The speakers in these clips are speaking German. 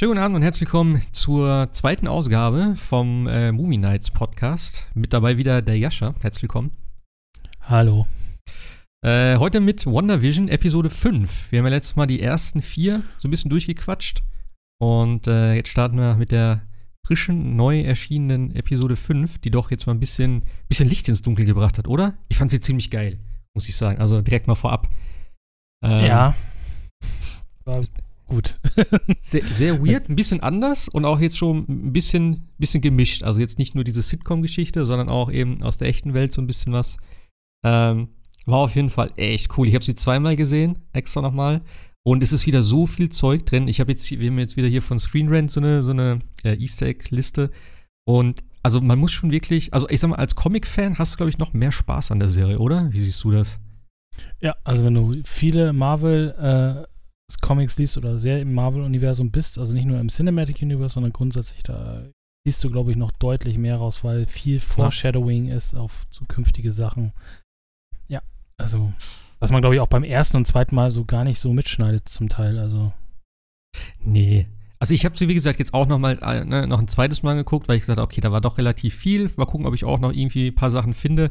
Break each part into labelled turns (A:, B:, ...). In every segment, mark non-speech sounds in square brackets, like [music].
A: Schönen guten Abend und herzlich willkommen zur zweiten Ausgabe vom äh, Movie Nights Podcast. Mit dabei wieder der Jascha. Herzlich willkommen.
B: Hallo.
A: Äh, heute mit WandaVision Episode 5. Wir haben ja letztes Mal die ersten vier so ein bisschen durchgequatscht. Und äh, jetzt starten wir mit der frischen, neu erschienenen Episode 5, die doch jetzt mal ein bisschen, bisschen Licht ins Dunkel gebracht hat, oder? Ich fand sie ziemlich geil, muss ich sagen. Also direkt mal vorab.
B: Ähm, ja. [laughs] Gut. [laughs]
A: sehr, sehr weird, ein bisschen anders und auch jetzt schon ein bisschen, bisschen gemischt. Also jetzt nicht nur diese Sitcom-Geschichte, sondern auch eben aus der echten Welt so ein bisschen was. Ähm, war auf jeden Fall echt cool. Ich habe sie zweimal gesehen, extra nochmal. Und es ist wieder so viel Zeug drin. Ich habe jetzt, wir haben jetzt wieder hier von Screen Rant so eine, so eine äh, Easter Egg-Liste. Und also man muss schon wirklich, also ich sag mal, als Comic-Fan hast du, glaube ich, noch mehr Spaß an der Serie, oder? Wie siehst du das?
B: Ja, also wenn du viele Marvel äh, Comics liest oder sehr im Marvel-Universum bist, also nicht nur im Cinematic Universe, sondern grundsätzlich, da liest du, glaube ich, noch deutlich mehr raus, weil viel Foreshadowing ja. ist auf zukünftige Sachen. Ja, also, was man, glaube ich, auch beim ersten und zweiten Mal so gar nicht so mitschneidet zum Teil, also.
A: Nee. Also ich habe sie, wie gesagt, jetzt auch noch mal äh, ne, noch ein zweites Mal geguckt, weil ich gesagt habe, okay, da war doch relativ viel. Mal gucken, ob ich auch noch irgendwie ein paar Sachen finde.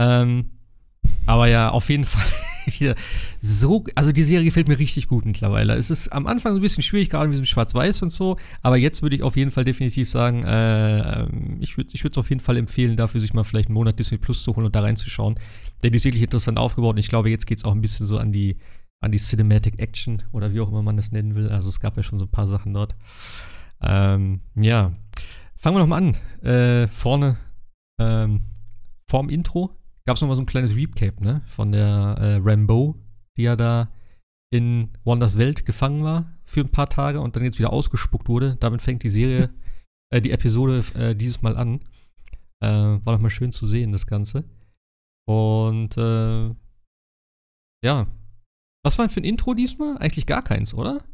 A: Ähm, aber ja, auf jeden Fall [laughs] wieder so. Also die Serie gefällt mir richtig gut mittlerweile. Es ist am Anfang ein bisschen schwierig, gerade mit diesem Schwarz-Weiß und so. Aber jetzt würde ich auf jeden Fall definitiv sagen, äh, ähm, ich würde es auf jeden Fall empfehlen, dafür sich mal vielleicht einen Monat Disney Plus zu holen und da reinzuschauen. Denn die ist wirklich interessant aufgebaut und ich glaube, jetzt geht es auch ein bisschen so an die, an die Cinematic Action oder wie auch immer man das nennen will. Also es gab ja schon so ein paar Sachen dort. Ähm, ja. Fangen wir noch mal an. Äh, vorne ähm, vorm Intro gab es nochmal so ein kleines Recap, ne? Von der äh, Rambo, die ja da in Wonders Welt gefangen war für ein paar Tage und dann jetzt wieder ausgespuckt wurde. Damit fängt die Serie, [laughs] äh, die Episode äh, dieses Mal an. Äh, war nochmal schön zu sehen, das Ganze. Und äh, ja. Was war denn für ein Intro diesmal? Eigentlich gar keins, oder?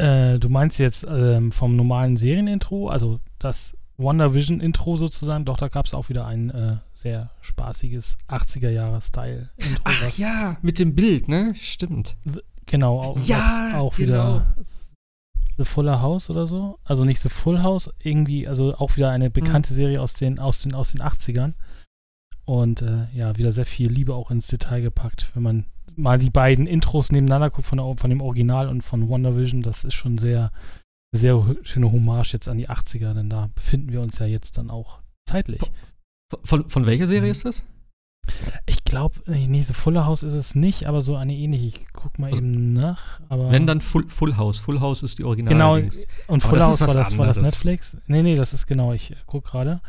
B: Äh, du meinst jetzt ähm, vom normalen Serienintro, also das WandaVision-Intro sozusagen. Doch, da gab es auch wieder ein äh, sehr spaßiges 80er-Jahre-Style-Intro.
A: Ach ja, mit dem Bild, ne? Stimmt.
B: Genau, auch,
A: ja,
B: auch genau. wieder The Fuller House oder so. Also nicht The Full House, irgendwie, also auch wieder eine bekannte mhm. Serie aus den, aus, den, aus den 80ern. Und äh, ja, wieder sehr viel Liebe auch ins Detail gepackt. Wenn man mal die beiden Intros nebeneinander guckt, von, der, von dem Original und von WandaVision, das ist schon sehr, sehr schöne Hommage jetzt an die 80er, denn da befinden wir uns ja jetzt dann auch zeitlich.
A: Von, von welcher Serie mhm. ist das?
B: Ich glaube, nee, The Fuller House ist es nicht, aber so eine ähnliche. Ich guck mal also, eben nach. Aber
A: wenn dann Full, Full House. Full House ist die Original.
B: Genau, Links. und Full House war das, war das Netflix. Nee, nee, das ist genau, ich guck gerade.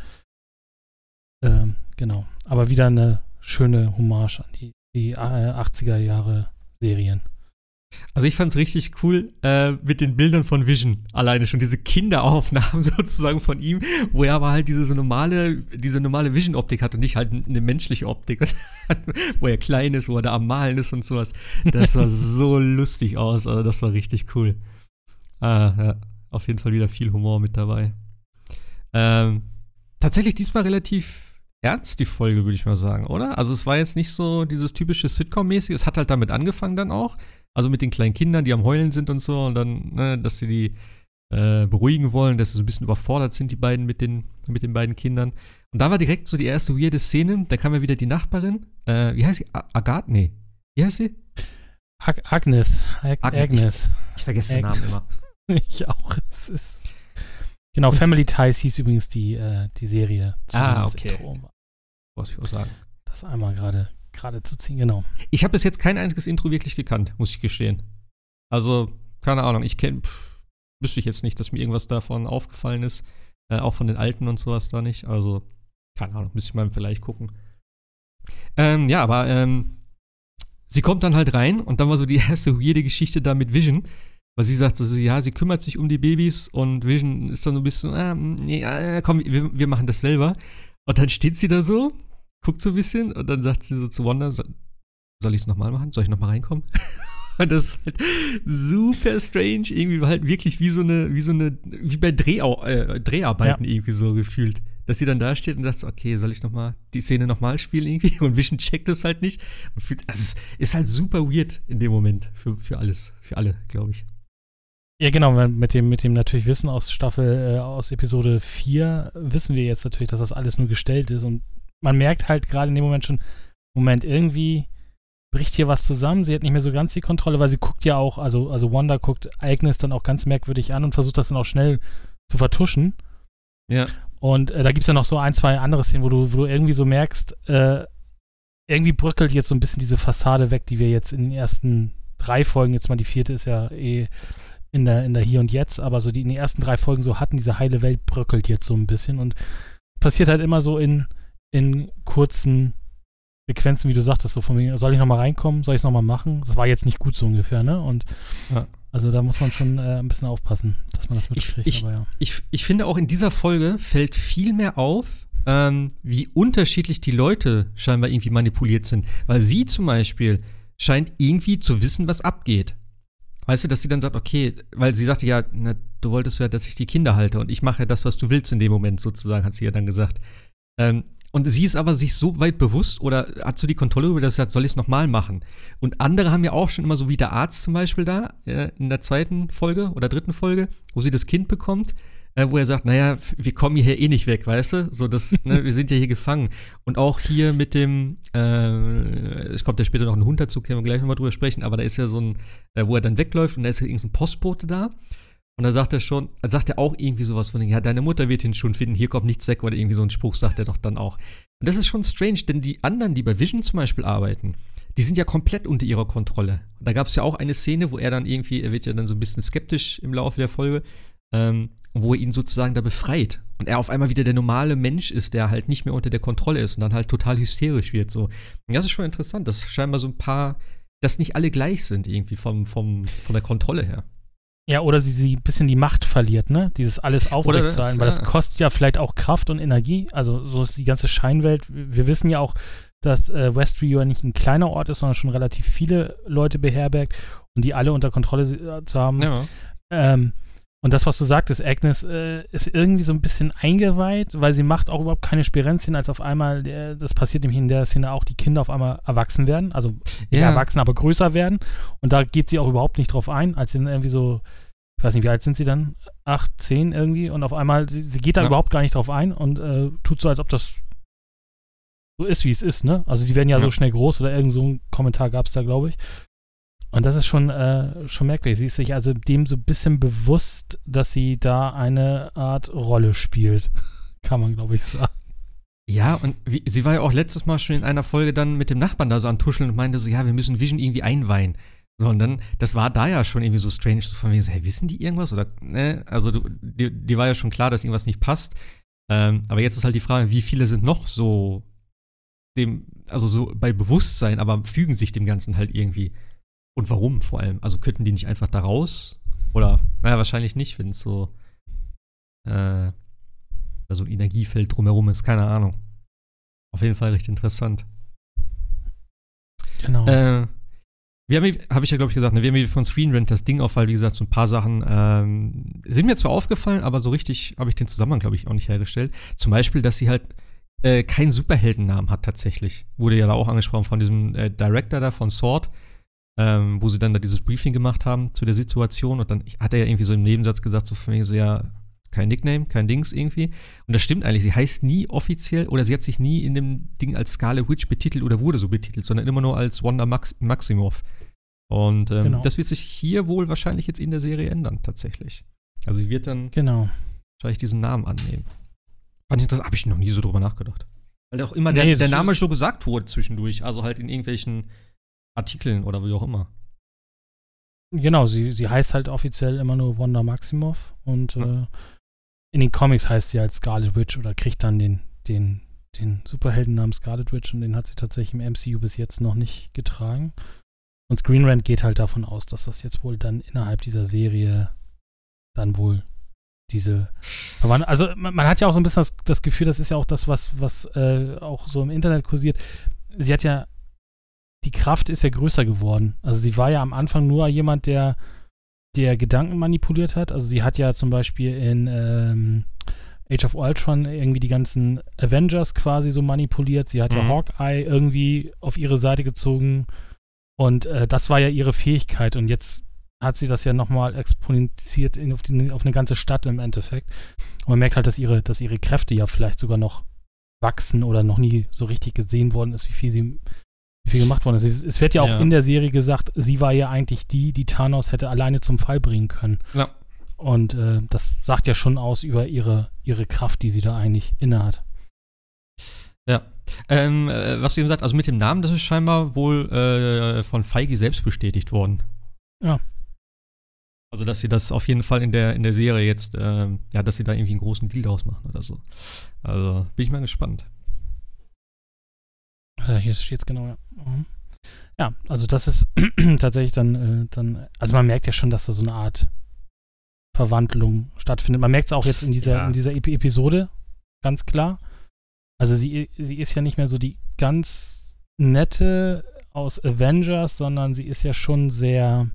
B: Ähm, genau. Aber wieder eine schöne Hommage an die, die 80er äh, Jahre Serien.
A: Also ich fand es richtig cool äh, mit den Bildern von Vision. Alleine schon diese Kinderaufnahmen [laughs] sozusagen von ihm, wo er aber halt diese so normale, diese normale Vision-Optik hat und nicht halt eine menschliche Optik, [laughs] wo er klein ist, wo er da am Malen ist und sowas. Das sah so [laughs] lustig aus. Also das war richtig cool. Ah, ja, auf jeden Fall wieder viel Humor mit dabei. Ähm, tatsächlich diesmal relativ ernst, die Folge, würde ich mal sagen, oder? Also es war jetzt nicht so dieses typische Sitcom-mäßige. Es hat halt damit angefangen dann auch. Also mit den kleinen Kindern, die am Heulen sind und so. Und dann, ne, dass sie die äh, beruhigen wollen, dass sie so ein bisschen überfordert sind, die beiden mit den, mit den beiden Kindern. Und da war direkt so die erste weirde Szene. Da kam ja wieder die Nachbarin. Äh, wie heißt sie? Agathe? Nee. Wie heißt sie?
B: Ag Agnes. Ag Agnes.
A: Ich, ich vergesse Agnes. den Namen
B: immer. [laughs] ich auch. Es ist genau, und Family Ties hieß übrigens die, äh, die Serie.
A: Ah, okay. Intro. Was ich auch sagen.
B: Das einmal gerade gerade zu ziehen, genau.
A: Ich habe bis jetzt kein einziges Intro wirklich gekannt, muss ich gestehen. Also, keine Ahnung, ich kenne, wüsste ich jetzt nicht, dass mir irgendwas davon aufgefallen ist. Äh, auch von den alten und sowas da nicht. Also, keine Ahnung, müsste ich mal vielleicht gucken. Ähm, ja, aber ähm, sie kommt dann halt rein und dann war so die [laughs] erste weirde Geschichte da mit Vision. Weil sie sagt, also, ja, sie kümmert sich um die Babys und Vision ist dann so ein bisschen, äh, nee, äh, komm, wir, wir machen das selber. Und dann steht sie da so guckt so ein bisschen und dann sagt sie so zu Wanda, soll ich es nochmal machen? Soll ich nochmal reinkommen? [laughs] und das ist halt super strange, irgendwie halt wirklich wie so eine, wie so eine, wie bei Drehau äh, Dreharbeiten ja. irgendwie so gefühlt. Dass sie dann da steht und sagt, okay, soll ich nochmal die Szene nochmal spielen irgendwie? [laughs] Und Vision checkt das halt nicht. Und fühlt, also es ist halt super weird in dem Moment für, für alles, für alle, glaube ich.
B: Ja, genau, mit dem, mit dem natürlich Wissen aus Staffel, äh, aus Episode 4 wissen wir jetzt natürlich, dass das alles nur gestellt ist. Und man merkt halt gerade in dem Moment schon, Moment, irgendwie bricht hier was zusammen. Sie hat nicht mehr so ganz die Kontrolle, weil sie guckt ja auch, also, also Wanda guckt Agnes dann auch ganz merkwürdig an und versucht das dann auch schnell zu vertuschen.
A: Ja.
B: Und äh, da gibt es ja noch so ein, zwei andere Szenen, wo du, wo du irgendwie so merkst, äh, irgendwie bröckelt jetzt so ein bisschen diese Fassade weg, die wir jetzt in den ersten drei Folgen, jetzt mal die vierte ist ja eh in der, in der Hier und Jetzt, aber so die in den ersten drei Folgen so hatten, diese heile Welt bröckelt jetzt so ein bisschen und passiert halt immer so in, in kurzen Sequenzen, wie du sagtest, so von mir, soll ich nochmal reinkommen, soll ich es nochmal machen? Das war jetzt nicht gut so ungefähr, ne? Und ja. also da muss man schon äh, ein bisschen aufpassen, dass man das mitkriegt.
A: Ich, ich, ja. ich, ich finde auch in dieser Folge fällt viel mehr auf, ähm, wie unterschiedlich die Leute scheinbar irgendwie manipuliert sind. Weil sie zum Beispiel scheint irgendwie zu wissen, was abgeht. Weißt du, dass sie dann sagt, okay, weil sie sagte ja, na, du wolltest ja, dass ich die Kinder halte und ich mache ja das, was du willst in dem Moment, sozusagen, hat sie ja dann gesagt. Ähm, und sie ist aber sich so weit bewusst oder hat so die Kontrolle über das, sie sagt, soll ich es nochmal machen? Und andere haben ja auch schon immer so wie der Arzt zum Beispiel da, äh, in der zweiten Folge oder dritten Folge, wo sie das Kind bekommt, äh, wo er sagt, naja, wir kommen hier eh nicht weg, weißt du? So, das, ne, wir sind ja hier gefangen. Und auch hier mit dem, äh, es kommt ja später noch ein Hund dazu, können wir gleich nochmal drüber sprechen, aber da ist ja so ein, äh, wo er dann wegläuft und da ist ja irgendein Postbote da. Und da sagt er schon, sagt er auch irgendwie sowas von, ja, deine Mutter wird ihn schon finden, hier kommt nichts weg, oder irgendwie so ein Spruch sagt er doch dann auch. Und das ist schon strange, denn die anderen, die bei Vision zum Beispiel arbeiten, die sind ja komplett unter ihrer Kontrolle. Da gab es ja auch eine Szene, wo er dann irgendwie, er wird ja dann so ein bisschen skeptisch im Laufe der Folge, ähm, wo er ihn sozusagen da befreit und er auf einmal wieder der normale Mensch ist, der halt nicht mehr unter der Kontrolle ist und dann halt total hysterisch wird. So. Und das ist schon interessant, dass scheinbar so ein paar, dass nicht alle gleich sind irgendwie vom, vom, von der Kontrolle her.
B: Ja, oder sie, sie ein bisschen die Macht verliert, ne? Dieses alles aufrechtzuerhalten, weil das kostet ja vielleicht auch Kraft und Energie. Also so ist die ganze Scheinwelt. Wir wissen ja auch, dass äh, Westview ja nicht ein kleiner Ort ist, sondern schon relativ viele Leute beherbergt und die alle unter Kontrolle äh, zu haben. Ja. Ähm, und das, was du sagtest, Agnes äh, ist irgendwie so ein bisschen eingeweiht, weil sie macht auch überhaupt keine Spirenzien, als auf einmal, äh, das passiert nämlich in der Szene auch, die Kinder auf einmal erwachsen werden, also nicht ja. erwachsen, aber größer werden. Und da geht sie auch überhaupt nicht drauf ein, als sie dann irgendwie so, ich weiß nicht, wie alt sind sie dann? Acht, zehn irgendwie? Und auf einmal, sie, sie geht da ja. überhaupt gar nicht drauf ein und äh, tut so, als ob das so ist, wie es ist, ne? Also sie werden ja, ja. so schnell groß oder irgend so ein Kommentar gab es da, glaube ich. Und das ist schon, äh, schon merkwürdig. Sie ist sich also dem so ein bisschen bewusst, dass sie da eine Art Rolle spielt. [laughs] Kann man, glaube ich, sagen.
A: Ja, und wie, sie war ja auch letztes Mal schon in einer Folge dann mit dem Nachbarn da so am Tuscheln und meinte so, ja, wir müssen Vision irgendwie einweihen. So, und dann, das war da ja schon irgendwie so strange, so von wegen so, hey, wissen die irgendwas? Oder, ne? Also, du, die, die war ja schon klar, dass irgendwas nicht passt. Ähm, aber jetzt ist halt die Frage, wie viele sind noch so dem, also so bei Bewusstsein, aber fügen sich dem Ganzen halt irgendwie. Und warum vor allem? Also könnten die nicht einfach da raus? Oder, naja, wahrscheinlich nicht, wenn es so, äh, so ein Energiefeld drumherum ist, keine Ahnung. Auf jeden Fall recht interessant.
B: Genau.
A: Äh, wir haben, habe ich ja, glaube ich, gesagt, ne, wir haben von Screen Rant das Ding auf, weil, wie gesagt, so ein paar Sachen ähm, sind mir zwar aufgefallen, aber so richtig habe ich den Zusammenhang, glaube ich, auch nicht hergestellt. Zum Beispiel, dass sie halt äh, keinen Superheldennamen hat tatsächlich. Wurde ja da auch angesprochen von diesem äh, Director da von Sword ähm, wo sie dann da dieses Briefing gemacht haben zu der Situation und dann hat er ja irgendwie so im Nebensatz gesagt, so von mir so, ja, kein Nickname, kein Dings irgendwie. Und das stimmt eigentlich. Sie heißt nie offiziell oder sie hat sich nie in dem Ding als Scarlet Witch betitelt oder wurde so betitelt, sondern immer nur als Wanda Max Maximoff. Und ähm, genau. das wird sich hier wohl wahrscheinlich jetzt in der Serie ändern, tatsächlich. Also sie wird dann
B: genau.
A: wahrscheinlich diesen Namen annehmen. Fand ich, das habe ich noch nie so drüber nachgedacht. Weil auch immer nee, der, der Name so gesagt wurde zwischendurch. Also halt in irgendwelchen Artikeln oder wie auch immer.
B: Genau, sie, sie heißt halt offiziell immer nur Wanda Maximoff und ja. äh, in den Comics heißt sie halt Scarlet Witch oder kriegt dann den, den, den Superheldennamen Scarlet Witch und den hat sie tatsächlich im MCU bis jetzt noch nicht getragen. Und Screen Rant geht halt davon aus, dass das jetzt wohl dann innerhalb dieser Serie dann wohl diese also man, man, hat ja auch so ein bisschen das, das, Gefühl, das ist ja auch das, was, was äh, auch so im Internet kursiert. Sie hat ja die Kraft ist ja größer geworden. Also sie war ja am Anfang nur jemand, der, der Gedanken manipuliert hat. Also sie hat ja zum Beispiel in ähm, Age of Ultron irgendwie die ganzen Avengers quasi so manipuliert. Sie hat mhm. ja Hawkeye irgendwie auf ihre Seite gezogen. Und äh, das war ja ihre Fähigkeit. Und jetzt hat sie das ja nochmal exponentiert in, auf, die, auf, eine ganze Stadt im Endeffekt. Und man merkt halt, dass ihre, dass ihre Kräfte ja vielleicht sogar noch wachsen oder noch nie so richtig gesehen worden ist, wie viel sie viel gemacht worden ist. Es wird ja auch ja. in der Serie gesagt, sie war ja eigentlich die, die Thanos hätte alleine zum Fall bringen können. Ja. Und äh, das sagt ja schon aus über ihre, ihre Kraft, die sie da eigentlich innehat.
A: Ja. Ähm, äh, was du eben sagst, also mit dem Namen, das ist scheinbar wohl äh, von Feige selbst bestätigt worden.
B: Ja.
A: Also, dass sie das auf jeden Fall in der, in der Serie jetzt, äh, ja, dass sie da irgendwie einen großen Deal draus machen oder so. Also, bin ich mal gespannt.
B: Ja, hier steht es genau, ja. Mhm. Ja, also das ist [clears throat] tatsächlich dann, äh, dann, also man merkt ja schon, dass da so eine Art Verwandlung stattfindet. Man merkt es auch jetzt in dieser, ja. in dieser Episode, ganz klar. Also sie, sie ist ja nicht mehr so die ganz nette aus Avengers, sondern sie ist ja schon sehr,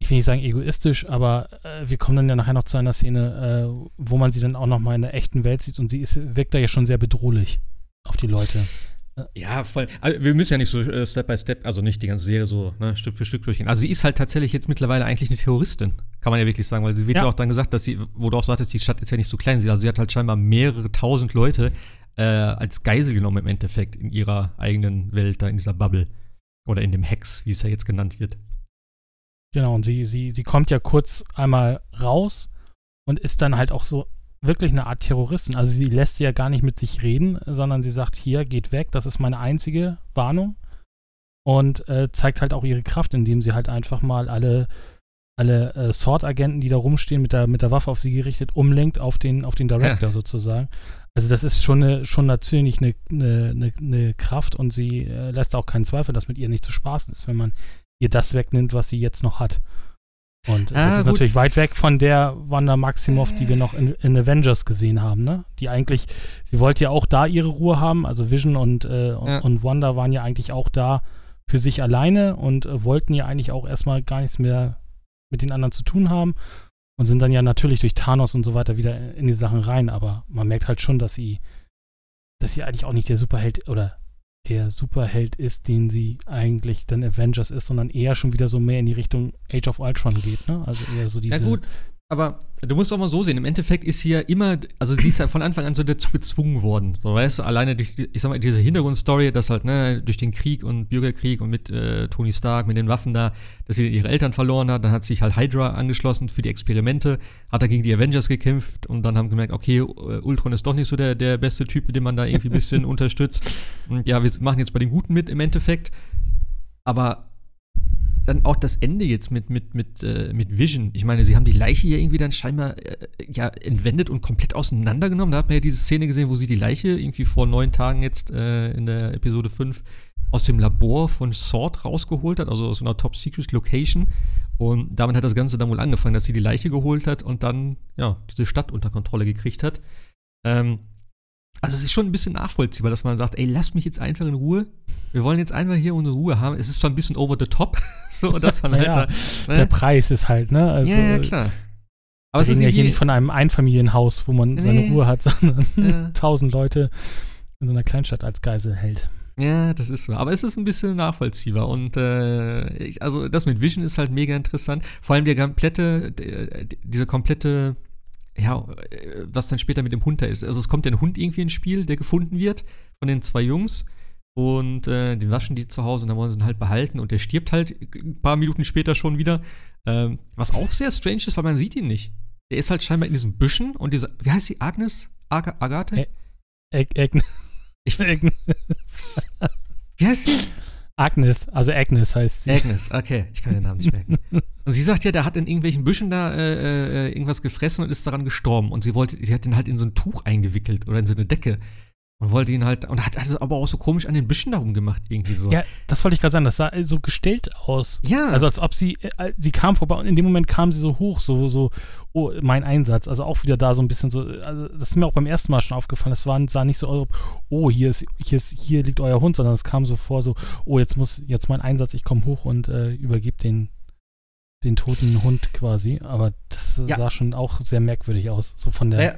B: ich will nicht sagen egoistisch, aber äh, wir kommen dann ja nachher noch zu einer Szene, äh, wo man sie dann auch noch mal in der echten Welt sieht und sie ist, wirkt da ja schon sehr bedrohlich auf die Leute.
A: Ja, voll. Also wir müssen ja nicht so äh, Step by Step, also nicht die ganze Serie so ne, Stück für Stück durchgehen. Also sie ist halt tatsächlich jetzt mittlerweile eigentlich eine Terroristin, kann man ja wirklich sagen, weil sie wird ja, ja auch dann gesagt, dass sie, wo du auch sagtest, die Stadt ist ja nicht so klein, also sie hat halt scheinbar mehrere tausend Leute äh, als Geisel genommen im Endeffekt in ihrer eigenen Welt, da in dieser Bubble. Oder in dem Hex, wie es ja jetzt genannt wird.
B: Genau, und sie, sie, sie kommt ja kurz einmal raus und ist dann halt auch so wirklich eine Art Terroristin. Also sie lässt sie ja gar nicht mit sich reden, sondern sie sagt, hier, geht weg, das ist meine einzige Warnung. Und äh, zeigt halt auch ihre Kraft, indem sie halt einfach mal alle, alle äh, Sword-Agenten, die da rumstehen, mit der, mit der Waffe auf sie gerichtet, umlenkt auf den, auf den Director ja. sozusagen. Also das ist schon, eine, schon natürlich eine, eine, eine Kraft und sie äh, lässt auch keinen Zweifel, dass mit ihr nicht zu spaßen ist, wenn man ihr das wegnimmt, was sie jetzt noch hat. Und ah, das ist gut. natürlich weit weg von der Wanda Maximoff, die wir noch in, in, Avengers gesehen haben, ne? Die eigentlich, sie wollte ja auch da ihre Ruhe haben, also Vision und, äh, ja. und Wanda waren ja eigentlich auch da für sich alleine und äh, wollten ja eigentlich auch erstmal gar nichts mehr mit den anderen zu tun haben und sind dann ja natürlich durch Thanos und so weiter wieder in die Sachen rein, aber man merkt halt schon, dass sie, dass sie eigentlich auch nicht der Superheld oder der Superheld ist, den sie eigentlich dann Avengers ist, sondern eher schon wieder so mehr in die Richtung Age of Ultron geht, ne? Also eher so diese.
A: Ja, gut, aber du musst auch mal so sehen, im Endeffekt ist sie ja immer, also sie ist ja von Anfang an so dazu gezwungen worden. So, weißt du, alleine durch, die, ich sag mal, diese Hintergrundstory, dass halt, ne, durch den Krieg und Bürgerkrieg und mit äh, Tony Stark, mit den Waffen da, dass sie ihre Eltern verloren hat, dann hat sich halt Hydra angeschlossen für die Experimente, hat da gegen die Avengers gekämpft und dann haben gemerkt, okay, äh, Ultron ist doch nicht so der, der beste Typ, den man da irgendwie ein bisschen [laughs] unterstützt. Und ja, wir machen jetzt bei den Guten mit im Endeffekt. Aber dann auch das Ende jetzt mit, mit, mit, äh, mit Vision. Ich meine, sie haben die Leiche hier irgendwie dann scheinbar äh, ja, entwendet und komplett auseinandergenommen. Da hat man ja diese Szene gesehen, wo sie die Leiche irgendwie vor neun Tagen jetzt äh, in der Episode 5 aus dem Labor von Sword rausgeholt hat, also aus einer Top-Secret-Location. Und damit hat das Ganze dann wohl angefangen, dass sie die Leiche geholt hat und dann, ja, diese Stadt unter Kontrolle gekriegt hat. Ähm, also es ist schon ein bisschen nachvollziehbar, dass man sagt, ey, lass mich jetzt einfach in Ruhe. Wir wollen jetzt einfach hier unsere Ruhe haben. Es ist zwar ein bisschen over the top, [laughs] so dass man halt
B: ja, da, ne? Der Preis ist halt, ne?
A: Also, ja, ja, klar.
B: Aber es ist ja hier nicht von einem Einfamilienhaus, wo man nee. seine Ruhe hat, [laughs] sondern ja. tausend Leute in so einer Kleinstadt als Geisel hält.
A: Ja, das ist so. Aber es ist ein bisschen nachvollziehbar. Und äh, ich, also das mit Vision ist halt mega interessant. Vor allem der komplette, diese komplette ja, äh, was dann später mit dem Hund da ist. Also es kommt ja ein Hund irgendwie ins Spiel, der gefunden wird von den zwei Jungs. Und äh, den waschen die zu Hause und dann wollen sie ihn halt behalten. Und der stirbt halt ein paar Minuten später schon wieder. Ähm, was auch sehr strange ist, weil man sieht ihn nicht. Der ist halt scheinbar in diesen Büschen und diese, wie heißt sie, Agnes? Ag Agathe?
B: Agnes. Ich, Agnes.
A: wie heißt sie?
B: Agnes, also Agnes heißt sie.
A: Agnes, okay, ich kann den Namen nicht merken. [laughs] und sie sagt ja, der hat in irgendwelchen Büschen da äh, äh, irgendwas gefressen und ist daran gestorben. Und sie wollte, sie hat ihn halt in so ein Tuch eingewickelt oder in so eine Decke. Und wollte ihn halt, und hat, hat es aber auch so komisch an den Büschen darum gemacht, irgendwie so.
B: Ja, das wollte ich gerade sagen, das sah so gestellt aus.
A: Ja.
B: Also als ob sie, äh, sie kam vorbei und in dem Moment kam sie so hoch, so, so, oh, mein Einsatz. Also auch wieder da so ein bisschen so, also das ist mir auch beim ersten Mal schon aufgefallen, das war, sah nicht so, oh, hier ist, hier ist, hier liegt euer Hund, sondern es kam so vor, so, oh, jetzt muss, jetzt mein Einsatz, ich komme hoch und äh, übergebe den, den toten Hund quasi. Aber das ja. sah schon auch sehr merkwürdig aus, so von der. Ja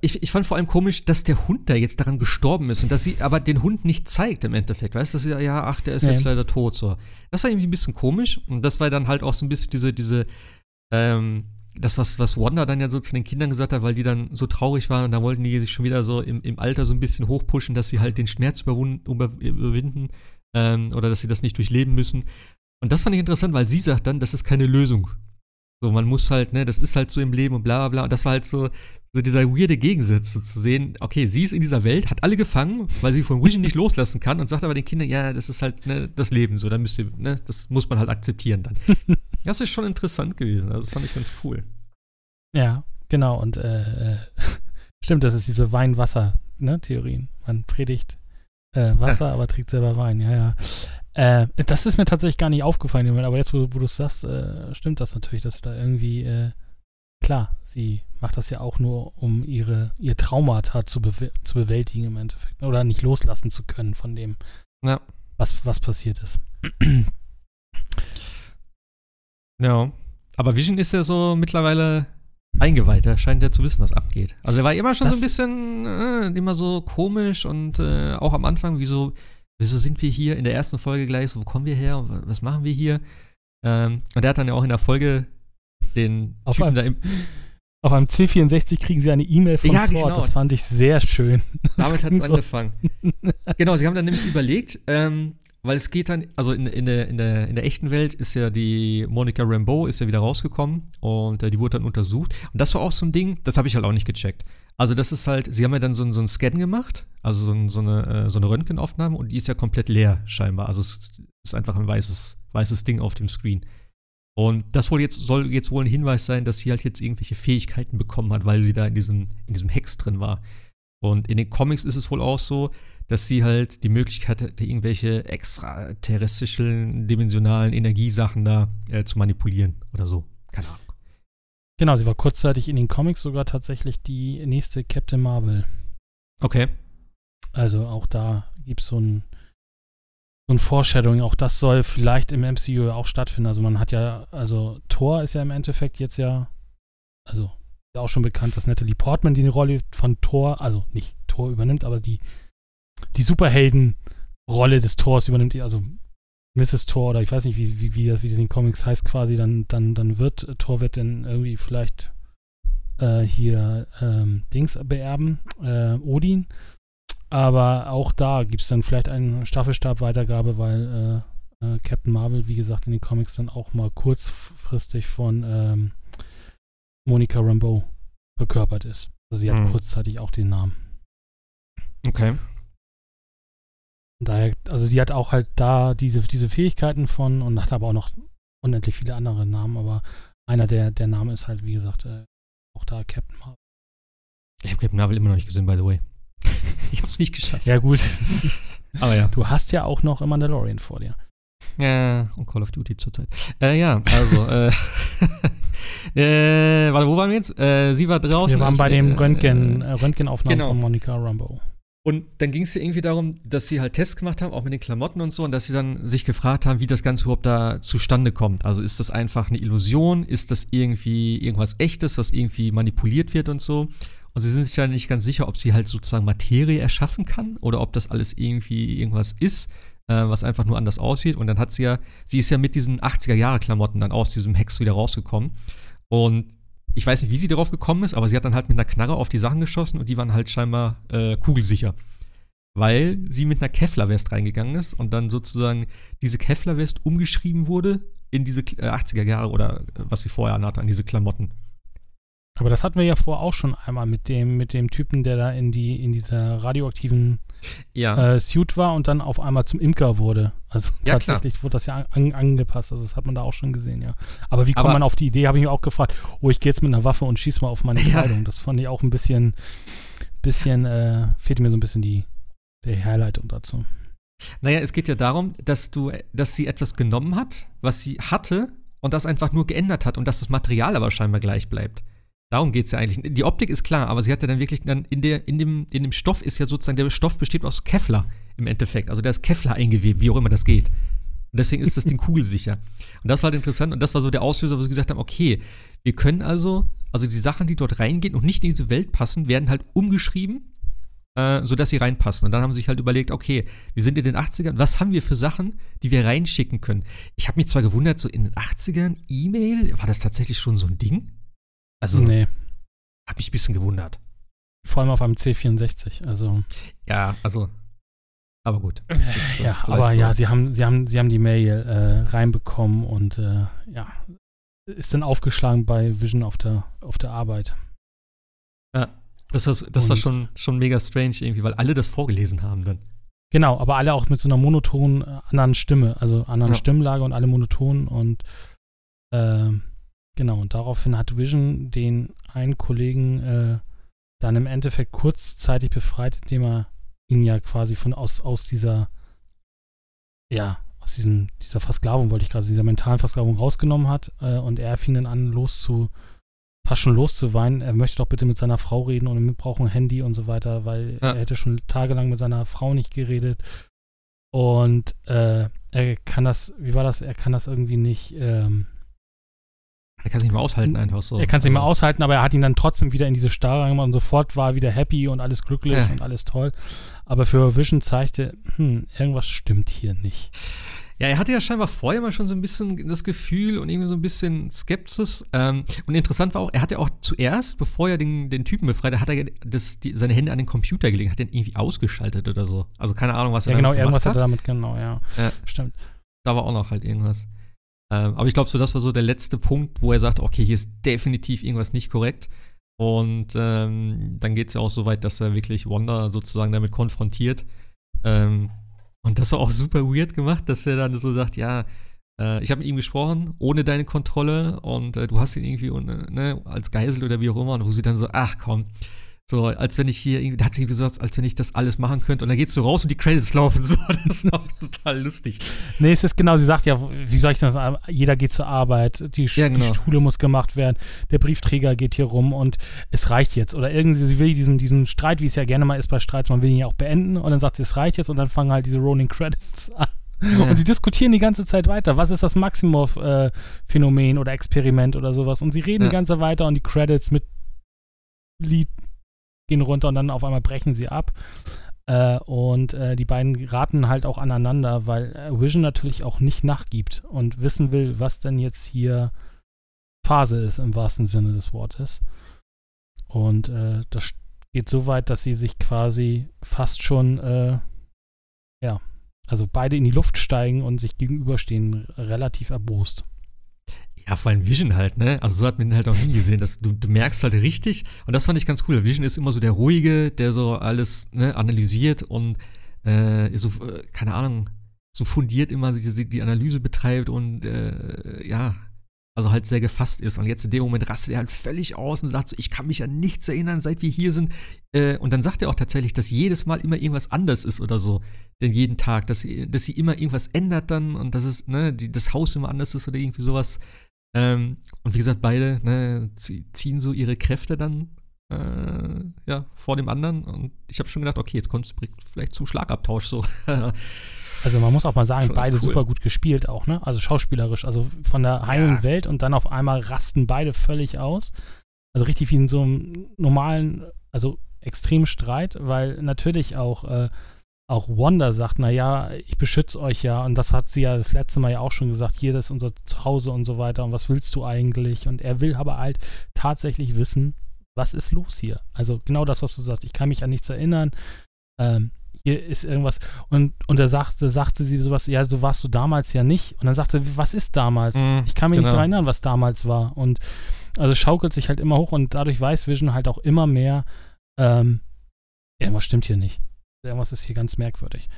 A: ich, ich fand vor allem komisch, dass der Hund da jetzt daran gestorben ist und dass sie aber den Hund nicht zeigt im Endeffekt. Weißt du, dass sie ja, ach, der ist nee. jetzt leider tot. So. Das war irgendwie ein bisschen komisch und das war dann halt auch so ein bisschen diese, diese, ähm, das, was, was Wanda dann ja so zu den Kindern gesagt hat, weil die dann so traurig waren und da wollten die sich schon wieder so im, im Alter so ein bisschen hochpushen, dass sie halt den Schmerz überwinden ähm, oder dass sie das nicht durchleben müssen. Und das fand ich interessant, weil sie sagt dann, das ist keine Lösung. So, man muss halt, ne, das ist halt so im Leben und bla bla bla. Und das war halt so, so dieser weirde Gegensatz, so zu sehen, okay, sie ist in dieser Welt, hat alle gefangen, weil sie von Vision nicht [laughs] loslassen kann und sagt aber den Kindern, ja, das ist halt ne, das Leben so, da müsst ihr, ne, das muss man halt akzeptieren dann. [laughs] das ist schon interessant gewesen, also das fand ich ganz cool.
B: Ja, genau, und äh, äh [laughs] stimmt, das ist diese Wein-Wasser-Theorien. Ne, man predigt äh, Wasser, aber trinkt selber Wein, ja, ja. Äh, das ist mir tatsächlich gar nicht aufgefallen, aber jetzt, wo, wo du es sagst, äh, stimmt das natürlich, dass da irgendwie, äh, klar, sie macht das ja auch nur, um ihre, ihr Traumata zu, be zu bewältigen im Endeffekt. Oder nicht loslassen zu können von dem, ja. was, was passiert ist.
A: ja. Aber Vision ist ja so mittlerweile eingeweiht. Er scheint ja zu wissen, was abgeht. Also er war immer schon das so ein bisschen äh, immer so komisch und äh, auch am Anfang, wie so, wieso sind wir hier in der ersten Folge gleich so, wo kommen wir her und was machen wir hier? Ähm, und der hat dann ja auch in der Folge den
B: auf Typen einem, da im Auf einem C64 kriegen sie eine E-Mail von ja, Sword. Genau. Das fand ich sehr schön. [laughs]
A: Damit hat es so. angefangen. [laughs] genau, sie haben dann nämlich überlegt, ähm, weil es geht dann, also in, in, der, in, der, in der echten Welt ist ja die Monica Rambeau ist ja wieder rausgekommen und äh, die wurde dann untersucht. Und das war auch so ein Ding, das habe ich halt auch nicht gecheckt. Also das ist halt, sie haben ja dann so, so einen Scan gemacht, also so, so, eine, äh, so eine Röntgenaufnahme und die ist ja komplett leer scheinbar. Also es ist einfach ein weißes, weißes Ding auf dem Screen. Und das wohl jetzt, soll jetzt wohl ein Hinweis sein, dass sie halt jetzt irgendwelche Fähigkeiten bekommen hat, weil sie da in diesem, in diesem Hex drin war. Und in den Comics ist es wohl auch so, dass sie halt die Möglichkeit hat, irgendwelche extraterrestrischen, dimensionalen Energiesachen da äh, zu manipulieren oder so. Keine Ahnung.
B: Genau, sie war kurzzeitig in den Comics sogar tatsächlich die nächste Captain Marvel.
A: Okay.
B: Also auch da gibt es so ein, so ein Foreshadowing. Auch das soll vielleicht im MCU auch stattfinden. Also man hat ja, also Thor ist ja im Endeffekt jetzt ja, also ja auch schon bekannt, dass Natalie Portman die Rolle von Thor, also nicht Thor übernimmt, aber die, die Superhelden-Rolle des Thors übernimmt, also Mrs. Thor oder ich weiß nicht, wie, wie, wie, das, wie das in den Comics heißt quasi, dann, dann, dann wird Thor wird dann irgendwie vielleicht äh, hier ähm, Dings beerben, äh, Odin. Aber auch da gibt es dann vielleicht eine Staffelstab-Weitergabe, weil äh, äh, Captain Marvel, wie gesagt, in den Comics dann auch mal kurzfristig von ähm, Monica Rambeau verkörpert ist. Also sie hat hm. kurzzeitig auch den Namen.
A: Okay.
B: Daher, also die hat auch halt da diese, diese Fähigkeiten von und hat aber auch noch unendlich viele andere Namen, aber einer der, der Namen ist halt, wie gesagt, äh, auch da Captain Marvel.
A: Ich habe Captain Marvel immer noch nicht gesehen, by the way. [laughs] ich habe es nicht geschafft.
B: Ja, gut. [laughs] aber ja. Du hast ja auch noch Mandalorian vor dir.
A: Ja, und Call of Duty zurzeit. Äh, ja, also, äh, [laughs] äh, warte, wo waren wir jetzt? Äh, sie war draußen.
B: Wir waren bei dem Röntgen, äh, Röntgenaufnahmen genau. von Monica Rambo.
A: Und dann ging es ja irgendwie darum, dass sie halt Tests gemacht haben, auch mit den Klamotten und so, und dass sie dann sich gefragt haben, wie das Ganze überhaupt da zustande kommt. Also ist das einfach eine Illusion? Ist das irgendwie irgendwas Echtes, was irgendwie manipuliert wird und so? Und sie sind sich ja nicht ganz sicher, ob sie halt sozusagen Materie erschaffen kann oder ob das alles irgendwie irgendwas ist, äh, was einfach nur anders aussieht. Und dann hat sie ja, sie ist ja mit diesen 80er-Jahre-Klamotten dann aus diesem Hex wieder rausgekommen. Und ich weiß nicht, wie sie darauf gekommen ist, aber sie hat dann halt mit einer Knarre auf die Sachen geschossen und die waren halt scheinbar äh, kugelsicher. Weil sie mit einer Kevlar-West reingegangen ist und dann sozusagen diese Kevlar-West umgeschrieben wurde in diese äh, 80er Jahre oder äh, was sie vorher anhatte, an diese Klamotten.
B: Aber das hatten wir ja vorher auch schon einmal mit dem, mit dem Typen, der da in die, in dieser radioaktiven ja. äh, Suit war und dann auf einmal zum Imker wurde. Also ja, tatsächlich klar. wurde das ja an, angepasst. Also das hat man da auch schon gesehen, ja. Aber wie kommt Aber man auf die Idee, habe ich mir auch gefragt, oh, ich gehe jetzt mit einer Waffe und schieße mal auf meine [laughs] Kleidung. Ja. Das fand ich auch ein bisschen, bisschen, äh, fehlte mir so ein bisschen die, die Herleitung dazu.
A: Naja, es geht ja darum, dass du, dass sie etwas genommen hat, was sie hatte und das einfach nur geändert hat und dass das Material aber scheinbar gleich bleibt. Darum geht es ja eigentlich. Die Optik ist klar, aber sie hat ja dann wirklich dann in, der, in, dem, in dem Stoff ist ja sozusagen, der Stoff besteht aus Kevlar im Endeffekt. Also der ist Kevlar eingewebt, wie auch immer das geht. Und deswegen ist das Ding [laughs] kugelsicher. Und das war halt interessant und das war so der Auslöser, wo sie gesagt haben, okay, wir können also also die Sachen, die dort reingehen und nicht in diese Welt passen, werden halt umgeschrieben, äh, sodass sie reinpassen. Und dann haben sie sich halt überlegt, okay, wir sind in den 80ern, was haben wir für Sachen, die wir reinschicken können? Ich habe mich zwar gewundert, so in den 80ern, E-Mail, war das tatsächlich schon so ein Ding? Also,
B: nee.
A: Hab mich ein bisschen gewundert.
B: Vor allem auf einem C64, also.
A: Ja, also. Aber gut.
B: Ist, ja, aber so. ja, sie haben, sie haben, sie haben die Mail äh, reinbekommen und äh, ja, ist dann aufgeschlagen bei Vision auf der, auf der Arbeit.
A: Ja, das war, das war schon, schon mega strange irgendwie, weil alle das vorgelesen haben dann.
B: Genau, aber alle auch mit so einer monotonen äh, anderen Stimme, also anderen ja. Stimmlage und alle monoton und äh, genau, und daraufhin hat Vision den einen Kollegen äh, dann im Endeffekt kurzzeitig befreit, indem er ihn ja quasi von aus, aus dieser, ja, aus diesem, dieser Versklavung, wollte ich gerade, dieser mentalen Versklavung rausgenommen hat äh, und er fing dann an, los zu, fast schon loszuweinen. Er möchte doch bitte mit seiner Frau reden und wir brauchen ein Handy und so weiter, weil ja. er hätte schon tagelang mit seiner Frau nicht geredet. Und äh, er kann das, wie war das, er kann das irgendwie nicht, ähm,
A: er kann es nicht mehr aushalten, einfach so.
B: Er kann es nicht mehr also aushalten, aber er hat ihn dann trotzdem wieder in diese Starre gemacht und sofort war er wieder happy und alles glücklich ja. und alles toll. Aber für Vision zeigte, hm, irgendwas stimmt hier nicht.
A: Ja, er hatte ja scheinbar vorher mal schon so ein bisschen das Gefühl und irgendwie so ein bisschen Skepsis. Ähm, und interessant war auch, er hat ja auch zuerst, bevor er den, den Typen befreit, hat er das, die, seine Hände an den Computer gelegt, hat den irgendwie ausgeschaltet oder so. Also keine Ahnung, was er
B: ja, genau, irgendwas hat er damit, genau, ja. ja. Stimmt.
A: Da war auch noch halt irgendwas. Ähm, aber ich glaube, so das war so der letzte Punkt, wo er sagt, okay, hier ist definitiv irgendwas nicht korrekt. Und ähm, dann geht es ja auch so weit, dass er wirklich Wanda sozusagen damit konfrontiert. Ähm, und das war auch super weird gemacht, dass er dann so sagt, ja, äh, ich habe mit ihm gesprochen, ohne deine Kontrolle und äh, du hast ihn irgendwie ne, als Geisel oder wie auch immer. Und wo sie dann so, ach komm, so, als wenn ich hier irgendwie, da hat sie so, als wenn ich das alles machen könnte. Und dann geht's so raus und die Credits laufen [laughs] so. Das ist auch total lustig.
B: Nee, es ist genau, sie sagt ja, wie soll ich das sagen? Jeder geht zur Arbeit, die, ja, genau. die Schule muss gemacht werden, der Briefträger geht hier rum und es reicht jetzt. Oder irgendwie, sie will diesen, diesen Streit, wie es ja gerne mal ist bei Streit, man will ihn ja auch beenden und dann sagt sie, es reicht jetzt und dann fangen halt diese Rolling Credits [laughs] an. Ja. Und sie diskutieren die ganze Zeit weiter. Was ist das Maximov-Phänomen äh, oder Experiment oder sowas? Und sie reden ja. die ganze Zeit weiter und die Credits mit Lied gehen runter und dann auf einmal brechen sie ab. Äh, und äh, die beiden raten halt auch aneinander, weil äh, Vision natürlich auch nicht nachgibt und wissen will, was denn jetzt hier Phase ist im wahrsten Sinne des Wortes. Und äh, das geht so weit, dass sie sich quasi fast schon, äh, ja, also beide in die Luft steigen und sich gegenüberstehen, relativ erbost.
A: Ja, vor allem Vision halt, ne? Also so hat man ihn halt auch nie gesehen. Das, du, du merkst halt richtig, und das fand ich ganz cool. Vision ist immer so der Ruhige, der so alles ne, analysiert und äh, so, äh, keine Ahnung, so fundiert immer die, die Analyse betreibt und äh, ja, also halt sehr gefasst ist. Und jetzt in dem Moment rastet er halt völlig aus und sagt so, ich kann mich an nichts erinnern, seit wir hier sind. Äh, und dann sagt er auch tatsächlich, dass jedes Mal immer irgendwas anders ist oder so. Denn jeden Tag, dass sie, dass sie immer irgendwas ändert dann und dass es, ne, die, das Haus immer anders ist oder irgendwie sowas. Ähm, und wie gesagt, beide ne, ziehen so ihre Kräfte dann äh, ja, vor dem anderen. Und ich habe schon gedacht, okay, jetzt kommt es vielleicht zum Schlagabtausch so. [laughs]
B: also man muss auch mal sagen, beide cool. super gut gespielt auch, ne? Also schauspielerisch, also von der heilen ja. Welt und dann auf einmal rasten beide völlig aus. Also richtig wie in so einem normalen, also extremen Streit, weil natürlich auch äh, auch Wanda sagt, naja, ich beschütze euch ja. Und das hat sie ja das letzte Mal ja auch schon gesagt, hier, ist unser Zuhause und so weiter. Und was willst du eigentlich? Und er will aber halt tatsächlich wissen, was ist los hier? Also genau das, was du sagst. Ich kann mich an nichts erinnern. Ähm, hier ist irgendwas. Und, und er sagte, sagte sie sowas, ja, so warst du damals ja nicht. Und dann sagte, was ist damals? Mm, ich kann mich genau. nicht daran erinnern, was damals war. Und also schaukelt sich halt immer hoch und dadurch weiß Vision halt auch immer mehr, ähm, irgendwas stimmt hier nicht. Irgendwas ist hier ganz merkwürdig.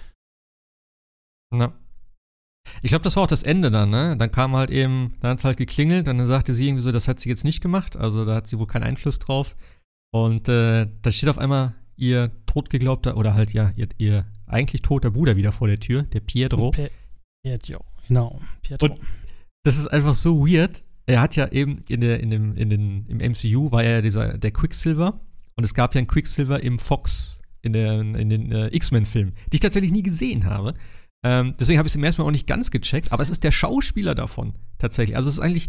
A: Na. Ich glaube, das war auch das Ende dann, ne? Dann kam halt eben, dann hat es halt geklingelt, dann sagte sie irgendwie so, das hat sie jetzt nicht gemacht, also da hat sie wohl keinen Einfluss drauf. Und äh, da steht auf einmal ihr totgeglaubter, oder halt ja, ihr, ihr eigentlich toter Bruder wieder vor der Tür, der Pietro.
B: Pietro, genau, Pietro.
A: Und das ist einfach so weird. Er hat ja eben in der, in dem, in den, im MCU war er ja dieser, der Quicksilver. Und es gab ja einen Quicksilver im Fox in, der, in den äh, X-Men-Filmen, die ich tatsächlich nie gesehen habe. Ähm, deswegen habe ich es im ersten Mal auch nicht ganz gecheckt, aber es ist der Schauspieler davon tatsächlich. Also es ist eigentlich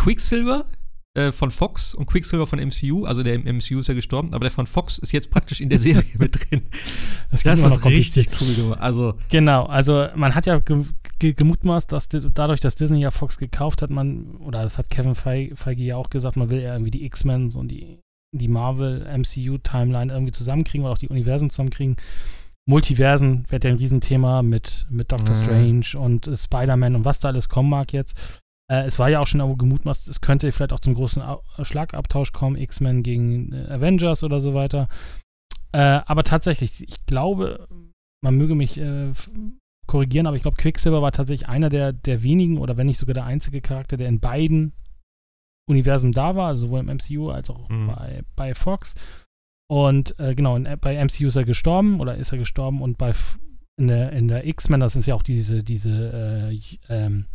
A: Quicksilver äh, von Fox und Quicksilver von MCU, also der im MCU ist ja gestorben, aber der von Fox ist jetzt praktisch in der [laughs] Serie mit drin.
B: Das, das ist richtig
A: cool. Also
B: genau, also man hat ja ge ge gemutmaßt, dass dadurch, dass Disney ja Fox gekauft hat, man, oder das hat Kevin Feige ja auch gesagt, man will ja irgendwie die X-Men und die, die Marvel MCU-Timeline irgendwie zusammenkriegen oder auch die Universen zusammenkriegen. Multiversen wird ja ein Riesenthema mit, mit Doctor mhm. Strange und äh, Spider-Man und was da alles kommen mag jetzt. Äh, es war ja auch schon gemutmaßt, es könnte vielleicht auch zum großen Schlagabtausch kommen, X-Men gegen äh, Avengers oder so weiter. Äh, aber tatsächlich, ich glaube, man möge mich äh, korrigieren, aber ich glaube, Quicksilver war tatsächlich einer der, der wenigen oder wenn nicht sogar der einzige Charakter, der in beiden Universen da war, also sowohl im MCU als auch mhm. bei, bei Fox. Und äh, genau, in, bei MCU ist er gestorben oder ist er gestorben und bei in der, in der X-Men, das ist ja auch diese, diese, äh, ähm,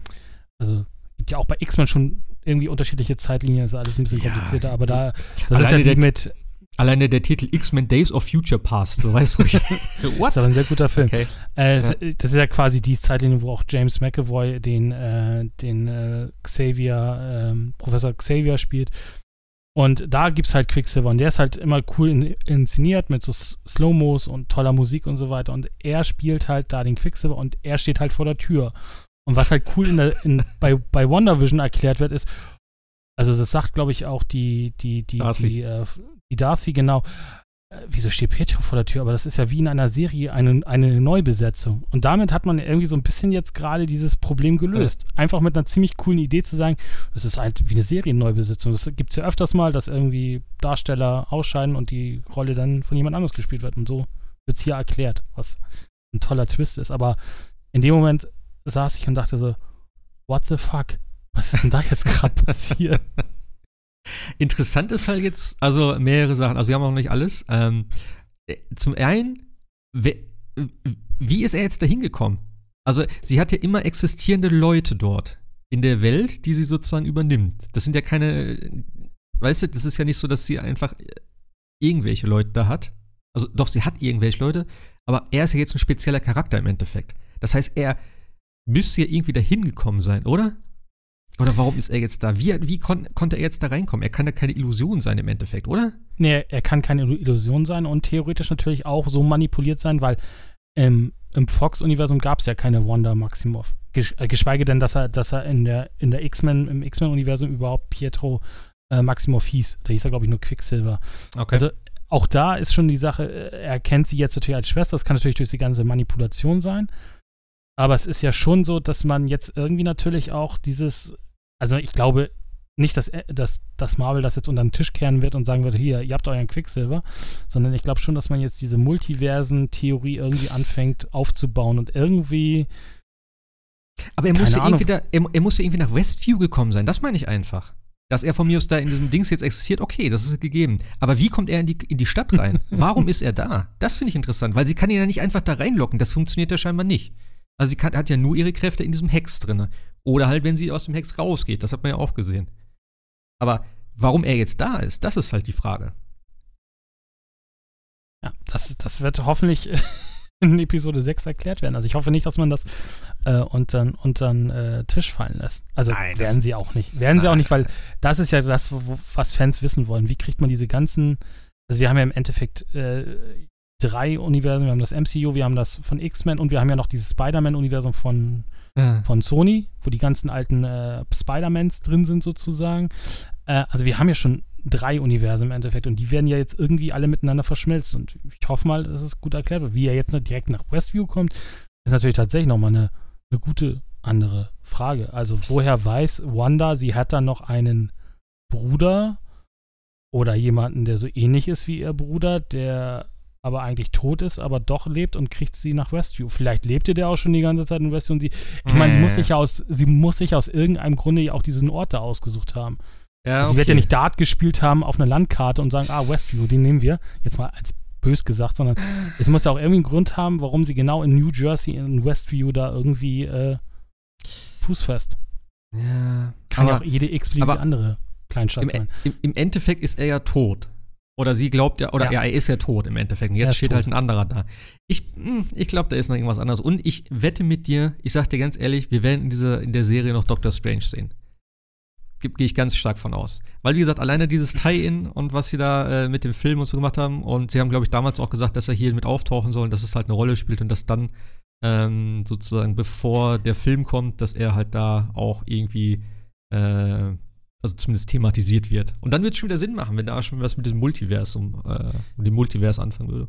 B: also gibt ja auch bei X-Men schon irgendwie unterschiedliche Zeitlinien, ist alles ein bisschen ja, komplizierter, aber da, das ist ja die mit.
A: Alleine der Titel X-Men Days of Future Past, so weißt du. [laughs]
B: What? Das ist aber ein sehr guter Film. Okay. Äh, ja. Das ist ja quasi die Zeitlinie, wo auch James McAvoy den, äh, den äh, Xavier, ähm, Professor Xavier spielt. Und da gibt es halt Quicksilver und der ist halt immer cool in, inszeniert mit so Slow-Mos und toller Musik und so weiter. Und er spielt halt da den Quicksilver und er steht halt vor der Tür. Und was halt cool in der, in, [laughs] bei, bei WandaVision erklärt wird, ist, also das sagt, glaube ich, auch die, die, die, die, äh, die Darcy, genau. Äh, wieso steht Pietro vor der Tür? Aber das ist ja wie in einer Serie eine, eine Neubesetzung. Und damit hat man irgendwie so ein bisschen jetzt gerade dieses Problem gelöst. Ja. Einfach mit einer ziemlich coolen Idee zu sagen, es ist halt wie eine Serienneubesetzung. Das gibt es ja öfters mal, dass irgendwie Darsteller ausscheiden und die Rolle dann von jemand anders gespielt wird. Und so wird es hier erklärt, was ein toller Twist ist. Aber in dem Moment saß ich und dachte so, what the fuck? Was ist denn da jetzt gerade [laughs] passiert?
A: Interessant ist halt jetzt, also mehrere Sachen, also wir haben auch noch nicht alles. Ähm, äh, zum einen, wie ist er jetzt da hingekommen? Also, sie hat ja immer existierende Leute dort in der Welt, die sie sozusagen übernimmt. Das sind ja keine, weißt du, das ist ja nicht so, dass sie einfach irgendwelche Leute da hat. Also, doch, sie hat irgendwelche Leute, aber er ist ja jetzt ein spezieller Charakter im Endeffekt. Das heißt, er müsste ja irgendwie da hingekommen sein, oder? Oder warum ist er jetzt da? Wie, wie kon konnte er jetzt da reinkommen? Er kann ja keine Illusion sein im Endeffekt, oder?
B: Nee, er kann keine Illusion sein und theoretisch natürlich auch so manipuliert sein, weil im, im Fox-Universum gab es ja keine Wanda Maximoff. Äh, geschweige denn, dass er, dass er in der, in der X-Men, im X-Men-Universum überhaupt Pietro äh, Maximoff hieß. Da hieß er, glaube ich, nur Quicksilver. Okay. Also auch da ist schon die Sache, äh, er kennt sie jetzt natürlich als Schwester. Das kann natürlich durch die ganze Manipulation sein. Aber es ist ja schon so, dass man jetzt irgendwie natürlich auch dieses, also ich glaube nicht, dass, äh, dass, dass Marvel das jetzt unter den Tisch kehren wird und sagen wird, hier, ihr habt euren Quicksilver, sondern ich glaube schon, dass man jetzt diese Multiversen-Theorie irgendwie anfängt aufzubauen und irgendwie.
A: Aber er muss, ja irgendwie da, er, er muss ja irgendwie nach Westview gekommen sein, das meine ich einfach. Dass er von mir aus da in diesem Dings jetzt existiert, okay, das ist gegeben. Aber wie kommt er in die, in die Stadt rein? [laughs] Warum ist er da? Das finde ich interessant, weil sie kann ihn ja nicht einfach da reinlocken. Das funktioniert ja scheinbar nicht. Also sie kann, hat ja nur ihre Kräfte in diesem Hex drin. Oder halt, wenn sie aus dem Hex rausgeht. Das hat man ja auch gesehen. Aber warum er jetzt da ist, das ist halt die Frage.
B: Ja, das, das wird hoffentlich [laughs] in Episode 6 erklärt werden. Also ich hoffe nicht, dass man das äh, unter, den äh, Tisch fallen lässt. Also nein, werden das, sie auch nicht. Werden nein, sie auch nicht, weil das ist ja das, was Fans wissen wollen. Wie kriegt man diese ganzen also wir haben ja im Endeffekt äh, drei Universen. Wir haben das MCU, wir haben das von X-Men und wir haben ja noch dieses Spider-Man-Universum von, ja. von Sony, wo die ganzen alten äh, Spider-Mans drin sind sozusagen. Äh, also wir haben ja schon drei Universen im Endeffekt und die werden ja jetzt irgendwie alle miteinander verschmelzen und ich hoffe mal, dass es gut erklärt wird. Wie er jetzt direkt nach Westview kommt, ist natürlich tatsächlich nochmal eine, eine gute andere Frage. Also woher weiß Wanda, sie hat da noch einen Bruder oder jemanden, der so ähnlich ist wie ihr Bruder, der aber eigentlich tot ist, aber doch lebt und kriegt sie nach Westview. Vielleicht lebte der auch schon die ganze Zeit in Westview und sie, ich meine, sie muss sich ja aus, sie muss sich aus irgendeinem Grunde ja auch diesen Ort da ausgesucht haben. Ja, okay. Sie wird ja nicht Dart gespielt haben auf einer Landkarte und sagen, ah, Westview, den nehmen wir. Jetzt mal als bös gesagt, sondern es muss ja auch irgendwie einen Grund haben, warum sie genau in New Jersey, in Westview da irgendwie äh, fußfest.
A: Ja.
B: Kann aber, ja auch jede x-beliebige andere Kleinstadt
A: im,
B: sein.
A: Im, Im Endeffekt ist er ja tot. Oder sie glaubt ja, oder ja, ja er ist ja tot im Endeffekt. Und jetzt steht tot. halt ein anderer da. Ich, hm, ich glaube, da ist noch irgendwas anderes. Und ich wette mit dir, ich sag dir ganz ehrlich, wir werden in, dieser, in der Serie noch Doctor Strange sehen. gehe ich ganz stark von aus. Weil, wie gesagt, alleine dieses Tie-In [laughs] und was sie da äh, mit dem Film und so gemacht haben, und sie haben, glaube ich, damals auch gesagt, dass er hier mit auftauchen soll und dass es halt eine Rolle spielt und dass dann ähm, sozusagen, bevor der Film kommt, dass er halt da auch irgendwie, äh, also zumindest thematisiert wird. Und dann wird es schon wieder Sinn machen, wenn da schon was mit diesem Multiversum, äh, mit dem Multivers anfangen würde.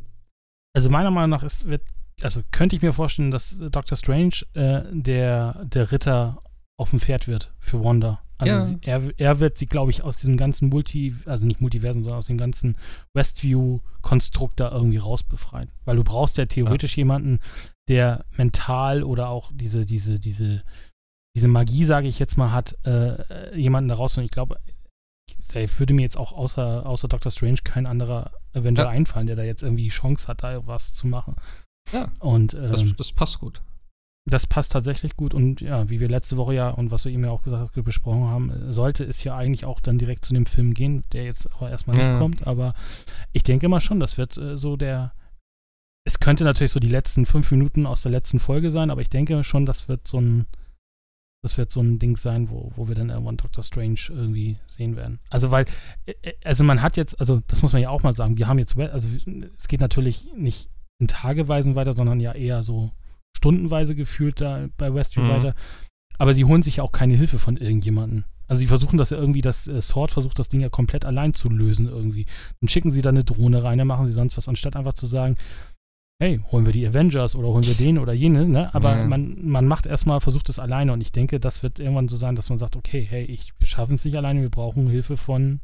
B: Also meiner Meinung nach ist, wird, also könnte ich mir vorstellen, dass Doctor Strange äh, der, der Ritter auf dem Pferd wird für Wanda. Also
A: Ja.
B: sie, er, er wird sie, glaube ich, aus diesem ganzen Multi, also nicht Multiversen, sondern aus dem ganzen Westview-Konstrukt da irgendwie rausbefreien. Weil du brauchst ja theoretisch jemanden, der mental oder auch diese, diese, diese, diese Magie, sage ich jetzt mal, hat, äh, jemanden da raus. Und ich glaube, da würde mir jetzt auch außer, außer Doctor Strange kein anderer Avenger
A: Ja.
B: einfallen, der da jetzt irgendwie die Chance hat, da was zu machen.
A: Ja.
B: Und ähm,
A: Das, das passt gut.
B: das passt tatsächlich gut und ja, wie wir letzte Woche ja und was du eben ja auch gesagt hast, besprochen haben, äh, sollte es ja eigentlich auch dann direkt zu dem Film gehen, der jetzt aber erstmal
A: Ja.
B: nicht kommt. Aber ich denke mal schon, das wird äh, so der. Es könnte natürlich so die letzten fünf Minuten aus der letzten Folge sein, aber ich denke schon, das wird so ein. Das wird so ein Ding sein, wo, wo wir dann irgendwann Doctor Strange irgendwie sehen werden. Also, weil, äh, äh, also man hat jetzt, also das muss man ja auch mal sagen, wir haben jetzt, also es geht natürlich nicht in Tageweisen weiter, sondern ja eher so stundenweise gefühlt da bei Westview
A: Mhm.
B: weiter. Aber sie holen sich ja auch keine Hilfe von irgendjemandem. Also sie versuchen das ja irgendwie, das äh, Sword versucht das Ding ja komplett allein zu lösen irgendwie. Dann schicken sie da eine Drohne rein, dann machen sie sonst was, anstatt einfach zu sagen, hey, holen wir die Avengers oder holen wir den oder jene, ne? Aber
A: Ja.
B: man, man macht erstmal, versucht es alleine und ich denke, das wird irgendwann so sein, dass man sagt, okay, hey, ich, wir schaffen es nicht alleine, wir brauchen Hilfe von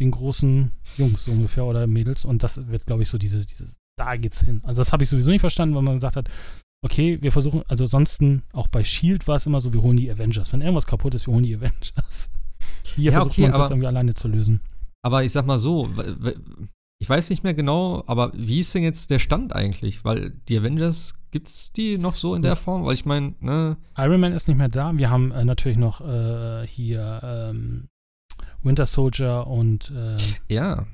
B: den großen Jungs ungefähr oder Mädels und das wird, glaube ich, so diese, dieses, da geht's hin. Also das habe ich sowieso nicht verstanden, weil man gesagt hat, okay, wir versuchen, also ansonsten, auch bei Shield war es immer so, wir holen die Avengers. Wenn irgendwas kaputt ist, wir holen die Avengers. [laughs] Hier
A: Ja,
B: versucht
A: okay,
B: man es irgendwie alleine zu lösen.
A: Aber ich sag mal so, ich weiß nicht mehr genau, aber wie ist denn jetzt der Stand eigentlich? Weil die Avengers, gibt's die noch so in der Form? Weil ich meine, ne,
B: Iron Man ist nicht mehr da. Wir haben äh, natürlich noch äh, hier ähm, Winter Soldier und äh,
A: ja.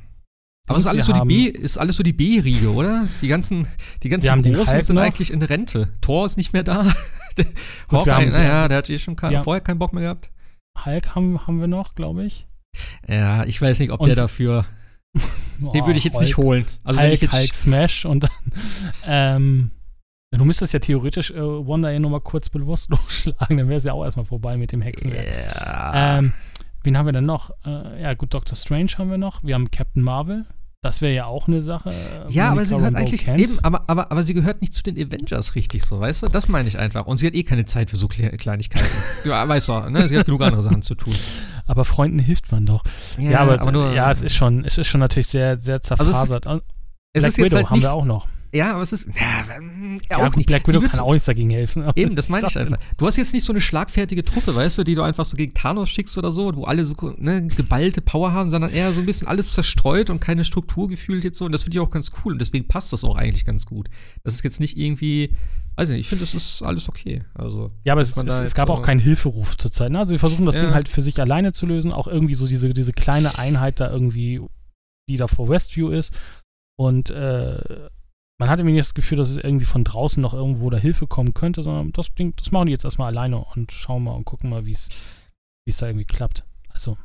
A: Aber es ist alles, so die B, ist alles so die B-Riege, oder? Die ganzen, die ganzen Großen sind
B: noch.
A: eigentlich in Rente. Thor ist nicht mehr da. [laughs] Hawkeye, naja, der hat eh schon kein,
B: Ja.
A: vorher keinen Bock mehr gehabt.
B: Hulk haben, haben wir noch, glaube ich.
A: Ja, ich weiß nicht, ob
B: Und-
A: der dafür, [laughs] den würde ich jetzt nicht holen. Also wenn ich
B: Hulk,
A: jetzt,
B: Hulk Smash und dann [laughs] ähm, du müsstest ja theoretisch äh, Wanda ja nur mal kurz bewusstlos [laughs] schlagen, dann wäre es ja auch erstmal vorbei mit dem Hexenwerk.
A: ja,
B: Ähm, wen haben wir denn noch? Äh, ja, gut, Doctor Strange haben wir noch. Wir haben Captain Marvel. Das wäre ja auch eine Sache. äh,
A: Ja, aber sie gehört eigentlich
B: kennt.
A: eben, aber, aber, aber sie gehört nicht zu den Avengers richtig so, weißt du? Das meine ich einfach. Und sie hat eh keine Zeit für so Kle Kleinigkeiten. ja, weißt du, ne? Sie hat genug andere Sachen zu tun.
B: Aber Freunden hilft man doch. Ja, aber, ja, es ist schon, es ist schon natürlich sehr, sehr
A: Also es
B: zerfasert.
A: Es
B: Black
A: ist jetzt
B: Widow
A: halt
B: haben wir auch noch.
A: Ja, aber es ist, ja, mm,
B: Ja,
A: auch nicht.
B: Black Widow kann auch nichts dagegen helfen.
A: Eben, das meine ich einfach. Du hast jetzt nicht so eine schlagfertige Truppe, weißt du, die du einfach so gegen Thanos schickst oder so, wo alle so ne, geballte Power haben, sondern eher so ein bisschen alles zerstreut und keine Struktur gefühlt jetzt so. Und das finde ich auch ganz cool. Und deswegen passt das auch eigentlich ganz gut. Das ist jetzt nicht irgendwie, weiß ich nicht, ich finde, das ist alles okay. Also,
B: Ja, aber es, es, es gab
A: so-
B: auch keinen Hilferuf zurzeit. Ne? Also sie versuchen das
A: Ja.
B: Ding halt für sich alleine zu lösen, auch irgendwie so diese, diese kleine Einheit da irgendwie, die da vor Westview ist. Und äh, man hat irgendwie nicht das Gefühl, dass es irgendwie von draußen noch irgendwo da Hilfe kommen könnte, sondern das Ding, das machen die jetzt erstmal alleine und schauen mal und gucken mal, wie es wie es da irgendwie klappt. Also,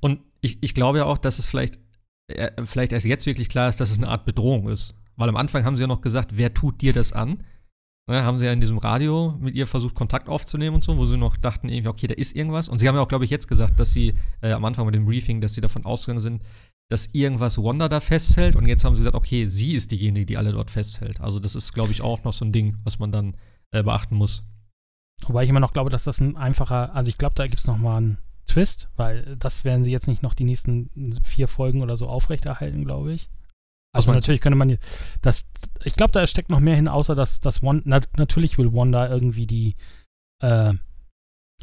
A: Und ich, ich glaube ja auch, dass es vielleicht, äh, vielleicht erst jetzt wirklich klar ist, dass es eine Art Bedrohung ist. Weil am Anfang haben sie ja noch gesagt, wer tut dir das an? Ne, haben sie ja in diesem Radio mit ihr versucht, Kontakt aufzunehmen und so, wo sie noch dachten, irgendwie, okay, da ist irgendwas. Und sie haben ja auch, glaube ich, jetzt gesagt, dass sie äh, am Anfang mit dem Briefing, dass sie davon ausgegangen sind, dass irgendwas Wanda da festhält. Und jetzt haben sie gesagt, okay, sie ist diejenige, die alle dort festhält. Also, das ist, glaube ich, auch noch so ein Ding, was man dann äh, beachten muss.
B: wobei ich immer noch glaube, dass das ein einfacher, also ich glaube, da gibt es nochmal einen Twist, weil das werden sie jetzt nicht noch die nächsten vier Folgen oder so aufrechterhalten, glaube ich. Also natürlich könnte man jetzt- das, ich glaube, da steckt noch mehr hin, außer dass, dass Wanda, na, natürlich will Wanda irgendwie die, äh,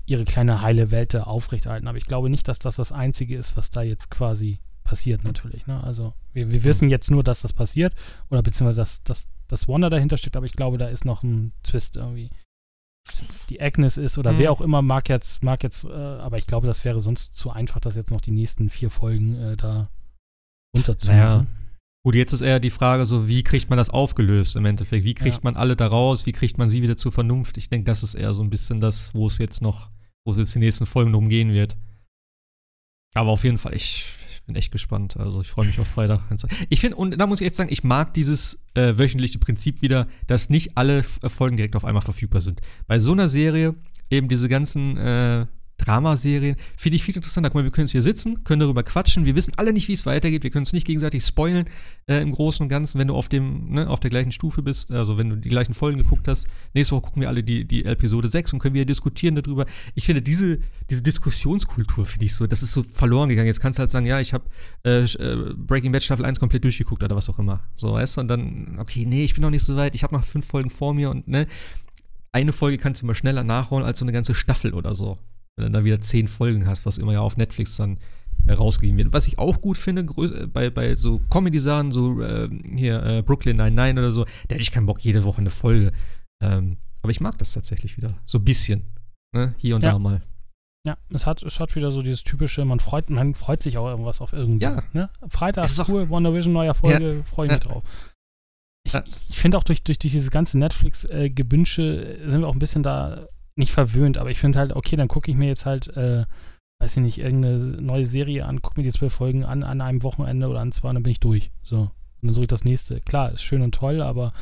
B: ihre kleine heile Welt aufrechterhalten, aber ich glaube nicht, dass das das Einzige ist, was da jetzt quasi passiert natürlich. Ne? Also wir, wir wissen jetzt nur, dass das passiert oder beziehungsweise, dass, dass, dass Wanda dahinter steckt, aber ich glaube, da ist noch ein Twist irgendwie. Die Agnes ist oder
A: Hm.
B: wer auch immer mag jetzt, mag jetzt, äh, aber ich glaube, das wäre sonst zu einfach, das jetzt noch die nächsten vier Folgen äh, da runterzumachen.
A: Naja. Gut, jetzt ist eher die Frage so, wie kriegt man das aufgelöst im Endeffekt? Wie kriegt
B: Ja.
A: man alle da raus? Wie kriegt man sie wieder zur Vernunft? Ich denke, das ist eher so ein bisschen das, wo es jetzt noch, wo es jetzt die nächsten Folgen drum gehen wird. Aber auf jeden Fall, ich, bin echt gespannt. Also ich freue mich auf Freitag. Ich finde, und da muss ich jetzt sagen, ich mag dieses äh, wöchentliche Prinzip wieder, dass nicht alle Folgen direkt auf einmal verfügbar sind. Bei so einer Serie eben diese ganzen äh, Dramaserien. Finde ich viel interessanter. Guck mal, wir können jetzt hier sitzen, können darüber quatschen. Wir wissen alle nicht, wie es weitergeht. Wir können es nicht gegenseitig spoilen äh, im Großen und Ganzen, wenn du auf, dem, ne, auf der gleichen Stufe bist, also wenn du die gleichen Folgen geguckt hast. Nächste Woche gucken wir alle die, die Episode 6 und können wieder diskutieren darüber. Ich finde, diese, diese Diskussionskultur, finde ich so, das ist so verloren gegangen. Jetzt kannst du halt sagen, ja, ich habe äh, äh, Breaking Bad Staffel 1 komplett durchgeguckt oder was auch immer. So, weißt du? Und dann, okay, nee, ich bin noch nicht so weit. Ich habe noch fünf Folgen vor mir und, ne, eine Folge kannst du immer schneller nachholen als so eine ganze Staffel oder so wenn du dann wieder zehn Folgen hast, was immer ja auf Netflix dann äh, rausgegeben wird. Was ich auch gut finde, äh, bei, bei so Comedy-Sachen, so äh, hier äh, Brooklyn 99 oder so, da hätte ich keinen Bock, jede Woche eine Folge. Ähm, aber ich mag das tatsächlich wieder. So ein bisschen. Ne? Hier und
B: ja.
A: da mal.
B: Ja, es hat, es hat wieder so dieses typische, man freut, man freut sich auch irgendwas auf irgendwas. Ja. Ne? Freitag, cool, WandaVision, neuer Folge, ja. freue ich mich ja. drauf. Ich, ich finde auch durch, durch, durch dieses ganze Netflix-Gebünsche äh, sind wir auch ein bisschen da nicht verwöhnt, aber ich finde halt, okay, dann gucke ich mir jetzt halt, äh, weiß ich nicht, irgendeine neue Serie an, gucke mir die zwölf Folgen an, an einem Wochenende oder an zwei und dann bin ich durch. So. Und dann suche ich das nächste. Klar, ist schön und toll, aber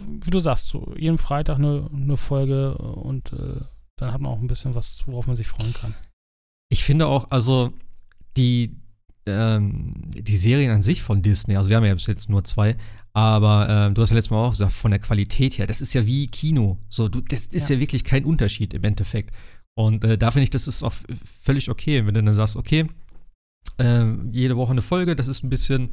B: wie du sagst, so jeden Freitag eine, eine Folge und äh, dann hat man auch ein bisschen was, worauf man sich freuen kann.
A: Ich finde auch, also die, ähm, die Serien an sich von Disney, also wir haben ja jetzt nur zwei, aber ähm, du hast ja letztes Mal auch gesagt, von der Qualität her, das ist ja wie Kino. So, du, das ist ja. ja wirklich kein Unterschied im Endeffekt. Und äh, da finde ich, das ist auch völlig okay, wenn du dann sagst, okay, äh, jede Woche eine Folge, das ist ein bisschen,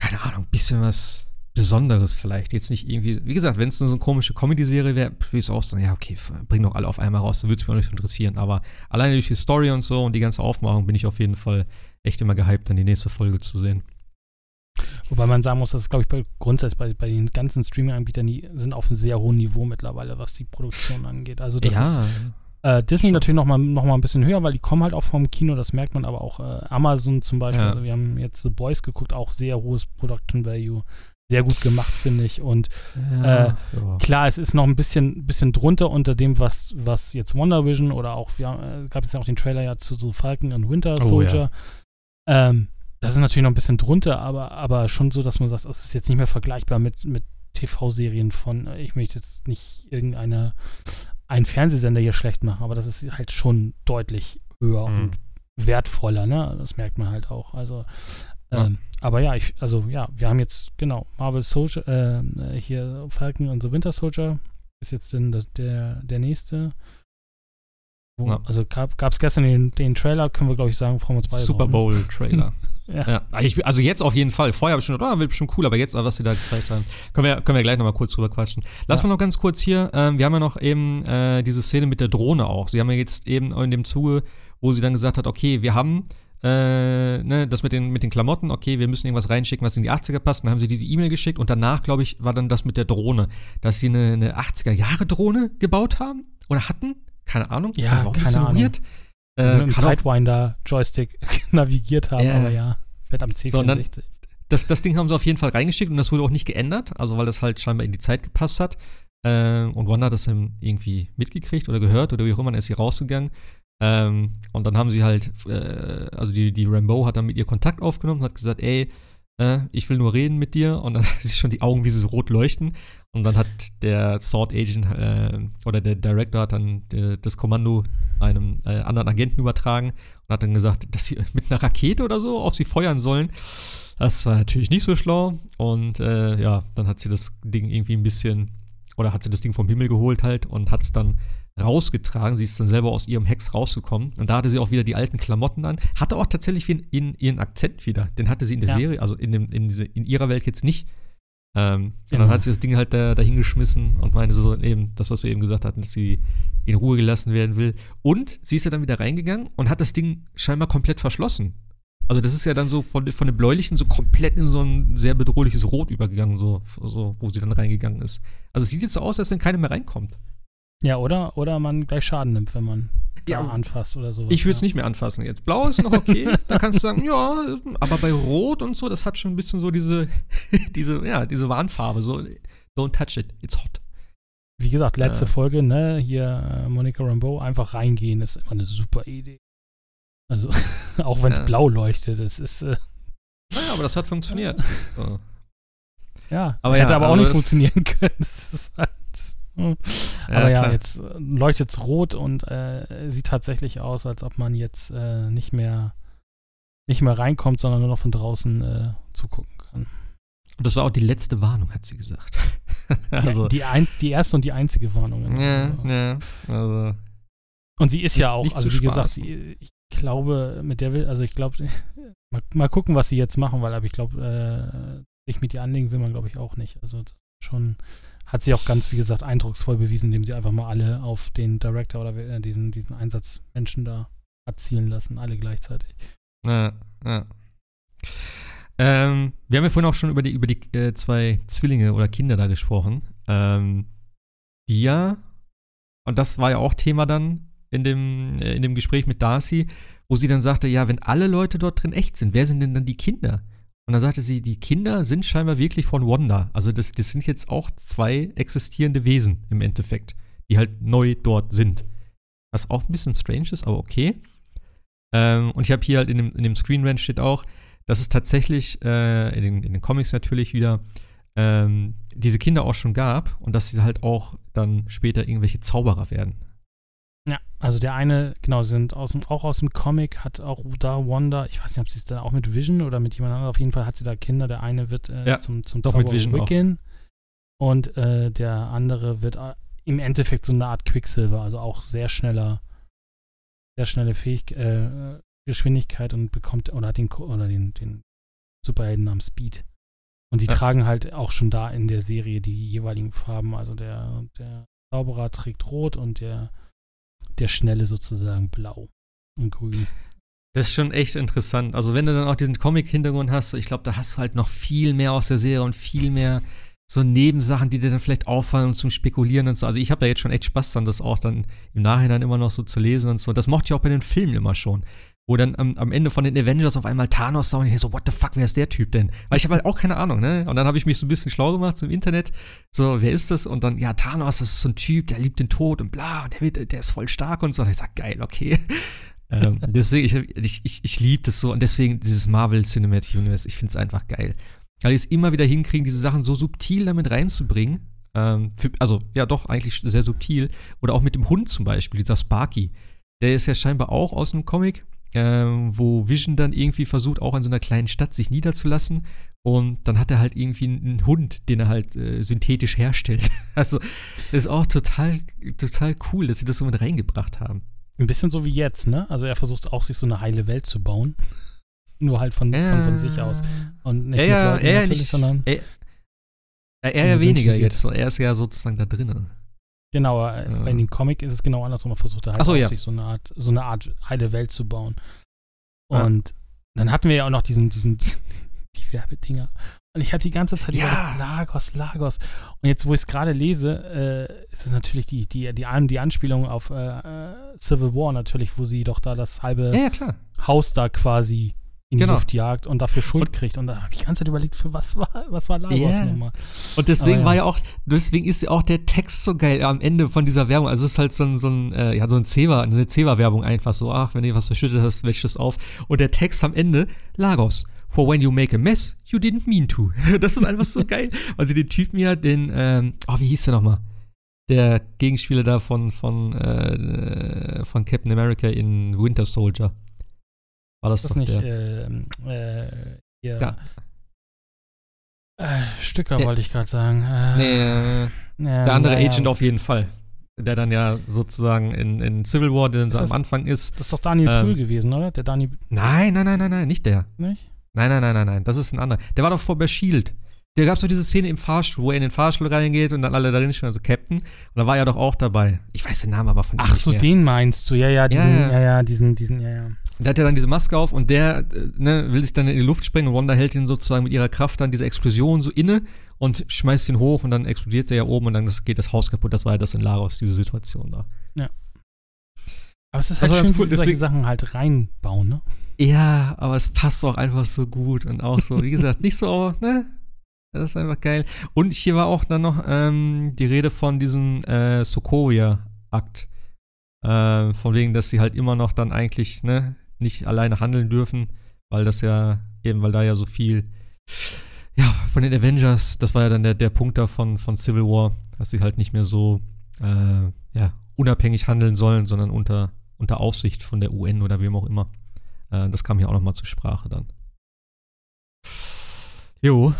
A: keine Ahnung, ein bisschen was Besonderes vielleicht. Jetzt nicht irgendwie, wie gesagt, wenn es so eine komische Comedy-Serie wäre, würde ich auch sagen, ja, okay, bring doch alle auf einmal raus, da würde es mich auch nicht interessieren. Aber alleine durch die Story und so und die ganze Aufmachung bin ich auf jeden Fall echt immer gehypt, dann die nächste Folge zu sehen.
B: Wobei man sagen muss, dass es, glaube ich, bei, grundsätzlich bei, bei den ganzen Streaming-Anbietern, die sind auf einem sehr hohen Niveau mittlerweile, was die Produktion angeht. Also das ja. ist äh, Disney Schon. natürlich nochmal noch mal ein bisschen höher, weil die kommen halt auch vom Kino, das merkt man aber auch. Äh, Amazon zum Beispiel, ja. also wir haben jetzt The Boys geguckt, auch sehr hohes Production Value. Sehr gut gemacht, finde ich. Und ja, äh, ja. klar, es ist noch ein bisschen, bisschen drunter unter dem, was, was jetzt Wonder Vision oder auch, wir äh, gab es ja auch den Trailer ja zu so Falcon und Winter Soldier. Oh, ähm, das ist natürlich noch ein bisschen drunter, aber, aber schon so, dass man sagt, es ist jetzt nicht mehr vergleichbar mit, mit TV-Serien von, ich möchte jetzt nicht irgendeine, einen Fernsehsender hier schlecht machen, aber das ist halt schon deutlich höher mhm. und wertvoller, ne? Das merkt man halt auch. Also, ja. ähm, aber ja, ich, also ja, wir haben jetzt, genau, Marvel Soldier, äh, hier Falcon und The Winter Soldier ist jetzt denn der, der nächste. Wo, ja. Also gab es gestern den, den Trailer, können wir glaube ich sagen, freuen wir uns
A: beide Super Bowl Trailer. [laughs] Ja. ja. Also jetzt auf jeden Fall. Vorher habe ich schon gedacht, oh, wird bestimmt cool, aber jetzt, was sie da gezeigt haben, können wir, können wir gleich nochmal kurz drüber quatschen. Lass ja. mal noch ganz kurz hier, ähm, wir haben ja noch eben äh, diese Szene mit der Drohne auch. Sie haben ja jetzt eben in dem Zuge, wo sie dann gesagt hat, okay, wir haben äh, ne, das mit den, mit den Klamotten, okay, wir müssen irgendwas reinschicken, was in die 80er passt. Dann haben sie diese E-Mail geschickt und danach, glaube ich, war dann das mit der Drohne, dass sie eine, eine 80er-Jahre-Drohne gebaut haben oder hatten. Keine Ahnung.
B: Ja, keine Ahnung. Weird. Äh, also mit dem Sidewinder-Joystick [laughs] navigiert haben, äh, aber ja, fährt am C64. So, dann,
A: das, das Ding haben sie auf jeden Fall reingeschickt und das wurde auch nicht geändert, also weil das halt scheinbar in die Zeit gepasst hat. Äh, und Wanda hat das dann irgendwie mitgekriegt oder gehört oder wie auch immer, dann ist sie rausgegangen. Ähm, und dann haben sie halt, äh, also die, die Rambo hat dann mit ihr Kontakt aufgenommen hat gesagt, ey, äh, ich will nur reden mit dir. Und dann [laughs] siehst schon die Augen, wie sie so rot leuchten. Und dann hat der Sword Agent äh, oder der Director hat dann der, das Kommando einem äh, anderen Agenten übertragen und hat dann gesagt, dass sie mit einer Rakete oder so auf sie feuern sollen. Das war natürlich nicht so schlau. Und äh, ja, dann hat sie das Ding irgendwie ein bisschen, oder hat sie das Ding vom Himmel geholt halt und hat es dann rausgetragen. Sie ist dann selber aus ihrem Hex rausgekommen. Und da hatte sie auch wieder die alten Klamotten an. Hatte auch tatsächlich in, in ihren Akzent wieder. Den hatte sie in der ja. Serie, also in, dem, in, diese, in ihrer Welt jetzt nicht. Ähm, genau. Und dann hat sie das Ding halt da, dahin geschmissen und meinte so eben das, was wir eben gesagt hatten, dass sie in Ruhe gelassen werden will. Und sie ist ja dann wieder reingegangen und hat das Ding scheinbar komplett verschlossen. Also das ist ja dann so von, von dem bläulichen so komplett in so ein sehr bedrohliches Rot übergegangen, so, so wo sie dann reingegangen ist. Also es sieht jetzt so aus, als wenn keiner mehr reinkommt.
B: Ja, oder, oder man gleich Schaden nimmt, wenn man ja, anfasst oder so.
A: Ich würde es ja. nicht mehr anfassen jetzt. Blau ist noch okay. [laughs] da kannst du sagen, ja, aber bei Rot und so, das hat schon ein bisschen so diese, [laughs] diese, ja, diese Warnfarbe. So, don't touch it, it's hot.
B: Wie gesagt, letzte äh. Folge, ne, hier äh, Monica Rambeau, einfach reingehen, ist immer eine super Idee. Also, [laughs] auch wenn es ja. blau leuchtet, das ist. Äh,
A: naja, aber das hat funktioniert.
B: So. Ja, aber hätte ja, aber auch nicht funktionieren können. Das ist halt. Aber ja, ja jetzt äh, leuchtet es rot und äh, sieht tatsächlich aus, als ob man jetzt äh, nicht mehr nicht mehr reinkommt, sondern nur noch von draußen äh, zugucken kann.
A: Und das war auch die letzte Warnung, hat sie gesagt. [laughs]
B: also, die, ein, die erste und die einzige Warnung.
A: Ja, ja. Also,
B: und sie ist nicht, ja auch, also wie gesagt, sie, ich glaube, mit der will, also ich glaube, [laughs] mal, mal, gucken, was sie jetzt machen, weil aber ich glaube, äh, ich mit ihr anlegen will man, glaube ich, auch nicht. Also schon hat sie auch ganz, wie gesagt, eindrucksvoll bewiesen, indem sie einfach mal alle auf den Director oder äh, diesen, diesen Einsatzmenschen da erzielen lassen, alle gleichzeitig.
A: Ja, ja. Ähm, wir haben ja vorhin auch schon über die, über die äh, zwei Zwillinge oder Kinder da gesprochen. Ähm, die ja, und das war ja auch Thema dann in dem, äh, in dem Gespräch mit Darcy, wo sie dann sagte, ja, wenn alle Leute dort drin echt sind, wer sind denn dann die Kinder? Und dann sagte sie, die Kinder sind scheinbar wirklich von Wanda. Also das, das sind jetzt auch zwei existierende Wesen im Endeffekt, die halt neu dort sind. Was auch ein bisschen strange ist, aber okay. Ähm, und ich habe hier halt in dem, in dem Screen Rant steht auch, dass es tatsächlich äh, in, den, in, den, Comics natürlich wieder ähm, diese Kinder auch schon gab und dass sie halt auch dann später irgendwelche Zauberer werden.
B: Ja, also der eine, genau, sind aus dem, auch aus dem Comic, hat auch da Wanda, ich weiß nicht, ob sie es dann auch mit Vision oder mit jemand anderem, auf jeden Fall hat sie da Kinder. Der eine wird äh, ja, zum, zum
A: Zauberer
B: Wiccan und äh, der andere wird äh, im Endeffekt so eine Art Quicksilver, also auch sehr schneller sehr schnelle Fähig äh, Geschwindigkeit und bekommt oder hat den oder den, den Superhelden am Speed. Und die ja. tragen halt auch schon da in der Serie die jeweiligen Farben. Also der, der Zauberer trägt rot und der, der Schnelle sozusagen blau und grün.
A: Das ist schon echt interessant. Also wenn du dann auch diesen Comic-Hintergrund hast, ich glaube, da hast du halt noch viel mehr aus der Serie und viel mehr so Nebensachen, die dir dann vielleicht auffallen zum Spekulieren und so. Also ich habe da jetzt schon echt Spaß dran, das auch dann im Nachhinein immer noch so zu lesen und so. Das mochte ich auch bei den Filmen immer schon. Wo dann am, am Ende von den Avengers auf einmal Thanos da und ich so, what the fuck, wer ist der Typ denn? Weil ich habe halt auch keine Ahnung, ne? Und dann habe ich mich so ein bisschen schlau gemacht so im Internet. So, wer ist das? Und dann, ja, Thanos, das ist so ein Typ, der liebt den Tod und bla, und der, wird, der ist voll stark und so. Und ich sag, geil, okay. [laughs] ähm, deswegen, ich, ich, ich, ich liebe das so und deswegen dieses Marvel Cinematic Universe, ich finde es einfach geil weil die es immer wieder hinkriegen, diese Sachen so subtil damit reinzubringen. Ähm, für, also, ja, doch, eigentlich sehr subtil. Oder auch mit dem Hund zum Beispiel, dieser Sparky. Der ist ja scheinbar auch aus einem Comic, ähm, wo Vision dann irgendwie versucht, auch in so einer kleinen Stadt sich niederzulassen. Und dann hat er halt irgendwie einen Hund, den er halt äh, synthetisch herstellt. [laughs] Also, das ist auch total, total cool, dass sie das so mit reingebracht haben.
B: Ein bisschen so wie jetzt, ne? Also, er versucht auch, sich so eine heile Welt zu bauen [laughs] nur halt von, äh, von, von, sich aus. Und
A: nicht er, mit Leuten er natürlich, nicht, sondern. Er, er ja weniger jetzt. Er ist ja sozusagen da drinnen.
B: Genau, ja. in dem Comic ist es genau andersrum. Er versucht halt
A: so, ja.
B: sich so eine Art, so eine Art heile Welt zu bauen. Und ja. dann hatten wir ja auch noch diesen, diesen, [laughs] die Werbedinger. Und ich hatte die ganze Zeit ja. überlegt, Lagos, Lagos. Und jetzt, wo ich es gerade lese, äh, ist es natürlich die, die, die, die Anspielung auf äh, äh, Civil War natürlich, wo sie doch da das halbe
A: ja,
B: Haus da quasi in genau. die Luft jagt und dafür Schuld und, kriegt. Und da habe ich die ganze Zeit überlegt, für was war, was war Lagos yeah. nochmal.
A: Und deswegen ja. war ja auch, deswegen ist ja auch der Text so geil am Ende von dieser Werbung. Also es ist halt so ein, so ein, äh, ja, so ein Ceva, eine Ceva-Werbung einfach so, ach, wenn ihr was verschüttet hast, wäscht es auf. Und der Text am Ende, Lagos. For when you make a mess, you didn't mean to. [laughs] das ist einfach so [laughs] geil. Also den Typen ja, den, ähm, oh, wie hieß der nochmal? Der Gegenspieler da von, von, äh, von Captain America in Winter Soldier.
B: War das, das nicht der? Ähm, äh, hier, ja. Äh, Stücker wollte ich gerade sagen. Äh,
A: nee, äh, der andere ja, Agent auf jeden Fall. Der dann ja sozusagen in, in Civil War, der das, am Anfang ist.
B: Das ist doch Daniel ähm, Brühl gewesen, oder? Der Daniel.
A: Nein, nein, nein, nein, nein, nicht der.
B: Nicht?
A: Nein, nein, nein, nein, nein. Das ist ein anderer. Der war doch vor bei Shield. Da gab es doch diese Szene im Fahrstuhl, wo er in den Fahrstuhl reingeht und dann alle darin stehen, also Captain. Und da war er doch auch dabei. Ich weiß den Namen aber von
B: Ach so, mehr. den meinst du, ja, ja, diesen, ja, ja, ja diesen, diesen, ja, ja.
A: Der hat ja dann diese Maske auf und der äh, ne, will sich dann in die Luft sprengen und Wanda hält ihn sozusagen mit ihrer Kraft dann diese Explosion so inne und schmeißt ihn hoch und dann explodiert er ja oben und dann geht das Haus kaputt. Das war ja das in Lagos, diese Situation da.
B: Ja. Aber es ist halt schön, cool. solche Sachen halt reinbauen, ne?
A: Ja, aber es passt auch einfach so gut und auch so, wie gesagt, nicht so, [laughs] ne? Das ist einfach geil. Und hier war auch dann noch ähm, die Rede von diesem äh, Sokovia-Akt. Äh, von wegen, dass sie halt immer noch dann eigentlich, ne, nicht alleine handeln dürfen, weil das ja, eben weil da ja so viel, ja, von den Avengers, das war ja dann der, der Punkt davon von Civil War, dass sie halt nicht mehr so, äh, ja, unabhängig handeln sollen, sondern unter, unter Aufsicht von der UN oder wem auch immer. Äh, das kam hier auch nochmal zur Sprache dann. Jo.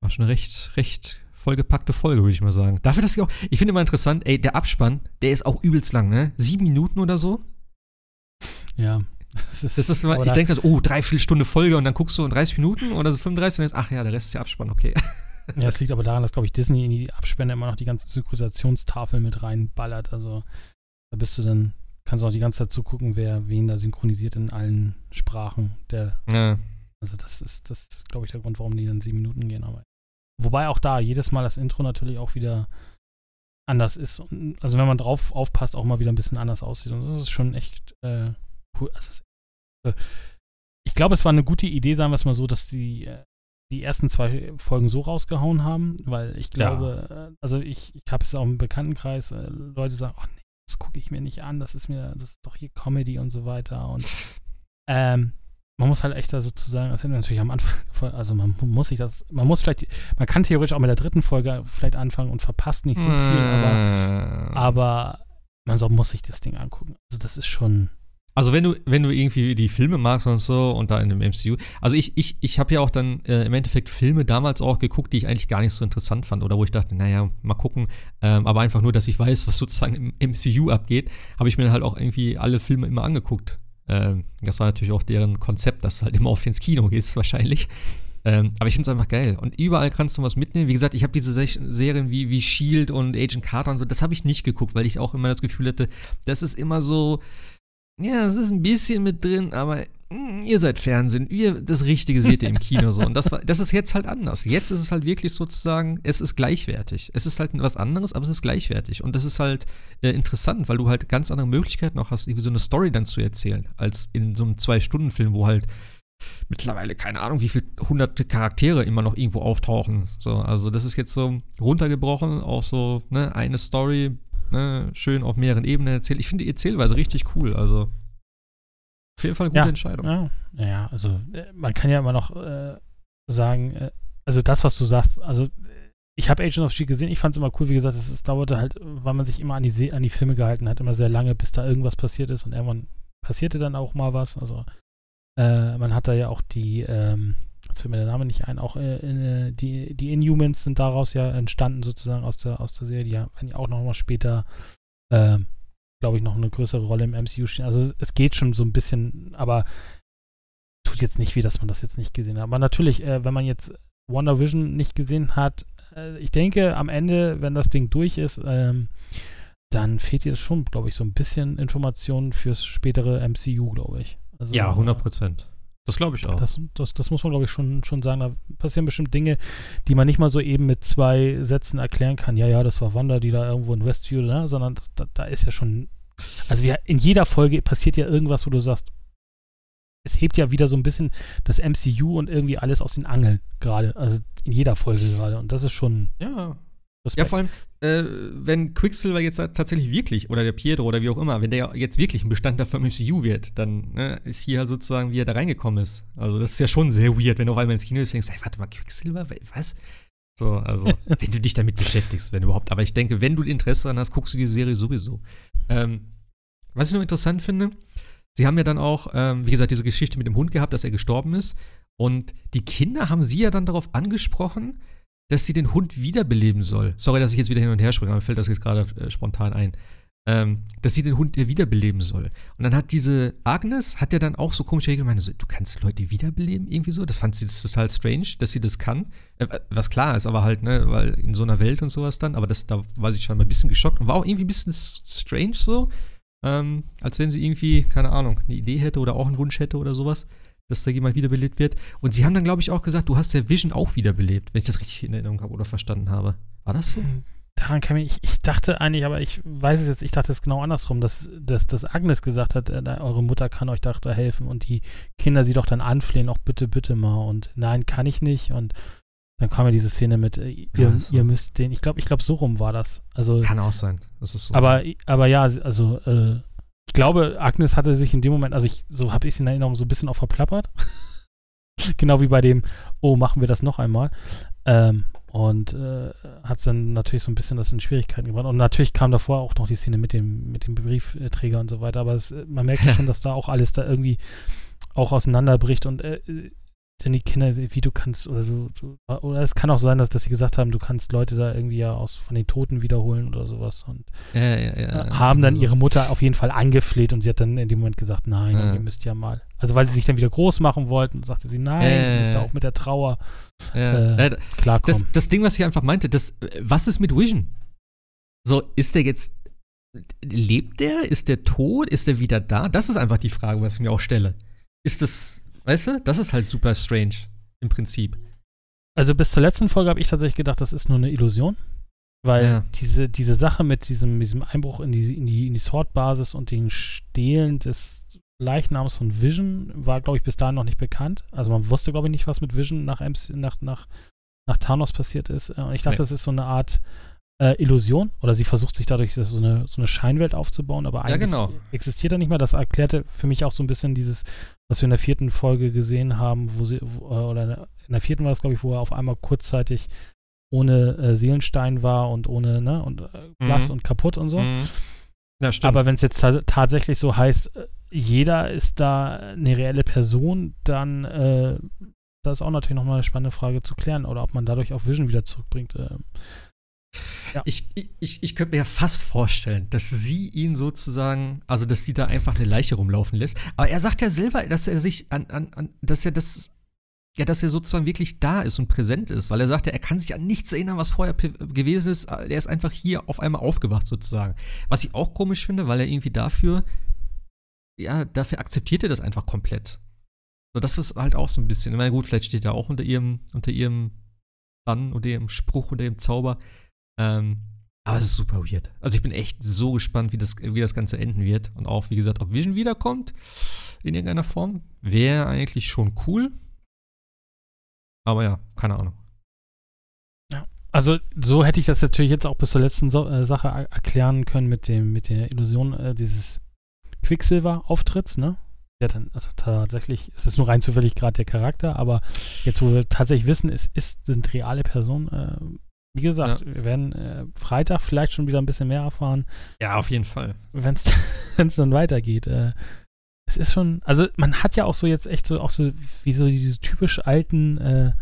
A: War schon eine recht, recht vollgepackte Folge, würde ich mal sagen. Dafür, dass ich auch, ich finde immer interessant, ey, der Abspann, der ist auch übelst lang, ne? Sieben Minuten oder so?
B: Ja.
A: Das ist, das ist immer, ich denke, oh, dreiviertel Stunde Folge und dann guckst du in 30 Minuten oder so 35 und ist, ach ja, der Rest ist der Abspann, okay.
B: Ja, es liegt aber daran, dass, glaube ich, Disney in die Abspänne immer noch die ganze Synchronisationstafel mit reinballert. Also da bist du dann, kannst du auch die ganze Zeit zugucken, wer wen da synchronisiert in allen Sprachen. Der,
A: ja.
B: Also das ist, das ist, glaube ich, der Grund, warum die dann sieben Minuten gehen. Aber wobei auch da jedes Mal das Intro natürlich auch wieder anders ist. Und, also wenn man drauf aufpasst, auch mal wieder ein bisschen anders aussieht. Und das ist schon echt äh, cool. Also, äh, ich glaube, es war eine gute Idee, sagen wir es mal so, dass die äh, die ersten zwei Folgen so rausgehauen haben, weil ich glaube, ja. Äh, also ich, ich habe es auch im Bekanntenkreis, äh, Leute sagen, oh nee, das gucke ich mir nicht an, das ist mir, das ist doch hier Comedy und so weiter. Und [laughs] ähm, man muss halt echt da sozusagen, das hätten wir natürlich am Anfang, [laughs] also man muss sich das, man muss vielleicht, man kann theoretisch auch mit der dritten Folge vielleicht anfangen und verpasst nicht so viel, aber, aber man so, muss sich das Ding angucken. Also das ist schon.
A: Also wenn du, wenn du irgendwie die Filme magst und so und da in dem MCU, also ich, ich, ich habe ja auch dann äh, im Endeffekt Filme damals auch geguckt, die ich eigentlich gar nicht so interessant fand oder wo ich dachte, naja, mal gucken, ähm, aber einfach nur, dass ich weiß, was sozusagen im MCU abgeht, habe ich mir halt auch irgendwie alle Filme immer angeguckt. Ähm, das war natürlich auch deren Konzept, dass du halt immer auf ins Kino gehst, wahrscheinlich. Ähm, aber ich finde es einfach geil. Und überall kannst du was mitnehmen. Wie gesagt, ich habe diese Se Serien wie, wie Shield und Agent Carter und so, das habe ich nicht geguckt, weil ich auch immer das Gefühl hatte, das ist immer so, ja, es ist ein bisschen mit drin, aber hm, ihr seid Fernsehen, ihr das Richtige seht ihr im Kino so. Und das, war, das ist jetzt halt anders. Jetzt ist es halt wirklich sozusagen, es ist gleichwertig. Es ist halt was anderes, aber es ist gleichwertig. Und das ist halt äh, interessant, weil du halt ganz andere Möglichkeiten auch hast, irgendwie so eine Story dann zu erzählen, als in so einem Zwei-Stunden-Film, wo halt mittlerweile keine Ahnung, wie viele hunderte Charaktere immer noch irgendwo auftauchen. So, also das ist jetzt so runtergebrochen auf so ne, eine Story, ne, schön auf mehreren Ebenen erzählt. Ich finde die Erzählweise richtig cool. Also auf jeden Fall gute
B: ja,
A: Entscheidung.
B: Ja, ja, also äh, man kann ja immer noch äh, sagen, äh, also das, was du sagst, also ich habe Agent of Shield gesehen, ich fand es immer cool, wie gesagt, es, es, dauerte halt, weil man sich immer an die, an die Filme gehalten hat, immer sehr lange, bis da irgendwas passiert ist und irgendwann passierte dann auch mal was. Also äh, man hat da ja auch die, ähm, jetzt fällt mir der Name nicht ein, auch äh, äh, die, die Inhumans sind daraus ja entstanden sozusagen aus der, aus der Serie, die ja auch nochmal später ähm, glaube ich, noch eine größere Rolle im MCU stehen. Also es geht schon so ein bisschen, aber tut jetzt nicht weh, dass man das jetzt nicht gesehen hat. Aber natürlich, äh, wenn man jetzt Wonder Vision nicht gesehen hat, äh, ich denke, am Ende, wenn das Ding durch ist, ähm, dann fehlt dir schon, glaube ich, so ein bisschen Informationen fürs spätere MCU, glaube ich.
A: Also, ja, 100 Prozent. Das glaube ich auch.
B: Das, das, das muss man, glaube ich, schon, schon sagen. Da passieren bestimmt Dinge, die man nicht mal so eben mit zwei Sätzen erklären kann. Ja, ja, das war Wanda, die da irgendwo in Westview, ne? sondern da, da ist ja schon. Also wir, in jeder Folge passiert ja irgendwas, wo du sagst, es hebt ja wieder so ein bisschen das MCU und irgendwie alles aus den Angeln gerade. Also in jeder Folge gerade. Und das ist schon.
A: Ja, Respekt. Ja, vor allem, äh, wenn Quicksilver jetzt tatsächlich wirklich, oder der Pietro oder wie auch immer, wenn der jetzt wirklich ein Bestandteil vom MCU wird, dann ne, ist hier halt sozusagen, wie er da reingekommen ist. Also, das ist ja schon sehr weird, wenn du auf einmal ins Kino denkst, hey, warte mal, Quicksilver, was? So, also, [laughs] wenn du dich damit beschäftigst, wenn überhaupt. Aber ich denke, wenn du Interesse daran hast, guckst du die Serie sowieso. Ähm, was ich noch interessant finde, sie haben ja dann auch, ähm, wie gesagt, diese Geschichte mit dem Hund gehabt, dass er gestorben ist. Und die Kinder haben sie ja dann darauf angesprochen, dass sie den Hund wiederbeleben soll. Sorry, dass ich jetzt wieder hin und her springe, aber mir fällt das jetzt gerade äh, spontan ein. Ähm, dass sie den Hund wiederbeleben soll. Und dann hat diese Agnes, hat ja dann auch so komische Regeln gemeint, so, du kannst Leute wiederbeleben, irgendwie so. Das fand sie total strange, dass sie das kann. Äh, was klar ist, aber halt, ne, weil in so einer Welt und sowas dann, aber das, da war sie schon mal ein bisschen geschockt und war auch irgendwie ein bisschen strange so. Ähm, als wenn sie irgendwie, keine Ahnung, eine Idee hätte oder auch einen Wunsch hätte oder sowas dass da jemand wiederbelebt wird. Und sie haben dann, glaube ich, auch gesagt, du hast der Vision auch wiederbelebt, wenn ich das richtig in Erinnerung habe oder verstanden habe. War das so?
B: Daran kann ich, ich dachte eigentlich, aber ich weiß es jetzt, ich dachte es genau andersrum, dass, dass, dass Agnes gesagt hat, äh, eure Mutter kann euch da helfen und die Kinder sie doch dann anflehen, auch bitte, bitte mal und nein, kann ich nicht und dann kam ja diese Szene mit, äh, ihr, ja, so. ihr müsst den, ich glaube, ich glaube, so rum war das. Also,
A: kann auch sein, das ist so.
B: Aber, aber ja, also, äh, glaube, Agnes hatte sich in dem Moment, also ich, so habe ich es in Erinnerung, so ein bisschen auch verplappert. [laughs] genau wie bei dem, oh, machen wir das noch einmal. Ähm, und äh, hat dann natürlich so ein bisschen das in Schwierigkeiten gebracht. Und natürlich kam davor auch noch die Szene mit dem, mit dem Briefträger und so weiter. Aber es, man merkt ja [laughs] schon, dass da auch alles da irgendwie auch auseinanderbricht und äh, denn die Kinder, wie du kannst, oder du, du, oder es kann auch sein, dass, dass sie gesagt haben, du kannst Leute da irgendwie ja aus von den Toten wiederholen oder sowas. Und
A: ja, ja, ja,
B: äh, haben dann ihre Mutter auf jeden Fall angefleht und sie hat dann in dem Moment gesagt, nein, ihr müsst ja mal. Also weil sie sich dann wieder groß machen wollten, sagte sie, nein, ihr müsst ja auch mit der Trauer äh, klarkommen.
A: Das, das Ding, was ich einfach meinte, das, was ist mit Vision? So, ist der jetzt, lebt der? Ist der tot? Ist der wieder da? Das ist einfach die Frage, was ich mir auch stelle. Ist das, Weißt du, das ist halt super strange im Prinzip.
B: Also bis zur letzten Folge habe ich tatsächlich gedacht, das ist nur eine Illusion. Weil ja. diese, diese Sache mit diesem, diesem Einbruch in die, in die, in die Sword-Basis und den Stehlen des Leichnams von Vision war, glaube ich, bis dahin noch nicht bekannt. Also man wusste, glaube ich, nicht, was mit Vision nach, MC, nach, nach, nach Thanos passiert ist. Und ich dachte, nee. das ist so eine Art äh, Illusion oder sie versucht sich dadurch so eine, so eine Scheinwelt aufzubauen, aber eigentlich ja, genau. existiert er nicht mehr. Das erklärte für mich auch so ein bisschen dieses, was wir in der vierten Folge gesehen haben, wo sie, wo, äh, oder in der vierten war es, glaube ich, wo er auf einmal kurzzeitig ohne äh, Seelenstein war und ohne, ne, und äh, blass mhm. und kaputt und so. Mhm. Ja, stimmt. Aber wenn es jetzt tatsächlich so heißt, äh, jeder ist da eine reelle Person, dann äh, da ist auch natürlich nochmal eine spannende Frage zu klären oder ob man dadurch auch Vision wieder zurückbringt. Äh,
A: ja. Ich, ich, ich könnte mir ja fast vorstellen, dass sie ihn sozusagen, also dass sie da einfach eine Leiche rumlaufen lässt. Aber er sagt ja selber, dass er sich an, an, an dass er das, ja, dass er sozusagen wirklich da ist und präsent ist, weil er sagt ja, er kann sich an nichts erinnern, was vorher gewesen ist. Er ist einfach hier auf einmal aufgewacht sozusagen. Was ich auch komisch finde, weil er irgendwie dafür, ja, dafür akzeptiert er das einfach komplett. So, das ist halt auch so ein bisschen, meine, gut, vielleicht steht er auch unter ihrem, unter ihrem Bann, unter ihrem Spruch, unter ihrem Zauber. Ähm, aber es ist super weird. Also ich bin echt so gespannt, wie das, wie das Ganze enden wird. Und auch, wie gesagt, ob Vision wiederkommt in irgendeiner Form. Wäre eigentlich schon cool. Aber ja, keine Ahnung.
B: Ja, also so hätte ich das natürlich jetzt auch bis zur letzten so äh, Sache erklären können mit dem, mit der Illusion äh, dieses Quicksilver-Auftritts, ne? Ja, dann, also tatsächlich, es ist nur rein zufällig gerade der Charakter, aber jetzt, wo wir tatsächlich wissen, es ist, sind reale Personen, äh, wie gesagt, ja. wir werden äh, Freitag vielleicht schon wieder ein bisschen mehr erfahren.
A: Ja, auf jeden Fall.
B: Wenn es [laughs] dann weitergeht. Äh, es ist schon, also man hat ja auch so jetzt echt so, auch so, wie so diese typisch alten, äh,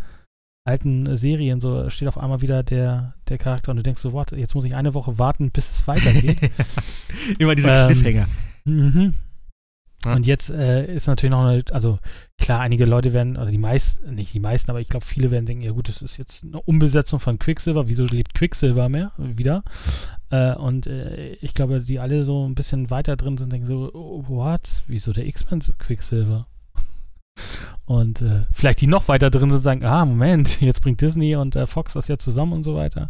B: alten Serien, so steht auf einmal wieder der, der Charakter und du denkst so, warte, jetzt muss ich eine Woche warten, bis es weitergeht. [laughs]
A: Immer dieser ähm, Cliffhanger.
B: Mhm. Und jetzt äh, ist natürlich noch eine, also klar, einige Leute werden, oder die meisten, nicht die meisten, aber ich glaube, viele werden denken, ja gut, das ist jetzt eine Umbesetzung von Quicksilver, wieso lebt Quicksilver mehr wieder? Äh, und äh, ich glaube, die alle so ein bisschen weiter drin sind, denken so, oh, what? Wieso der X-Men Quicksilver? [laughs] Und äh, vielleicht die noch weiter drin sind, sagen, ah, Moment, [laughs] jetzt bringt Disney und äh, Fox das ja zusammen und so weiter.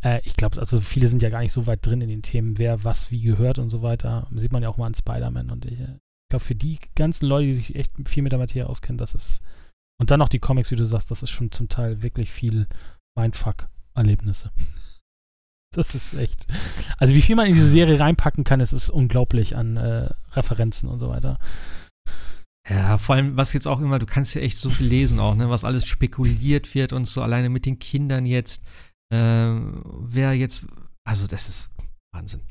B: Äh, ich glaube, also viele sind ja gar nicht so weit drin in den Themen, wer was wie gehört und so weiter. Sieht man ja auch mal an Spider-Man und ich, äh, glaube, für die ganzen Leute, die sich echt viel mit der Materie auskennen, das ist. Und dann noch die Comics, wie du sagst, das ist schon zum Teil wirklich viel Mindfuck-Erlebnisse. [laughs] Das ist echt. Also, wie viel man in diese Serie reinpacken kann, es ist unglaublich an äh, Referenzen und so weiter.
A: Ja, vor allem, was jetzt auch immer, du kannst ja echt so viel lesen auch, ne, was alles spekuliert wird und so, alleine mit den Kindern jetzt, äh, wer jetzt, also das ist Wahnsinn.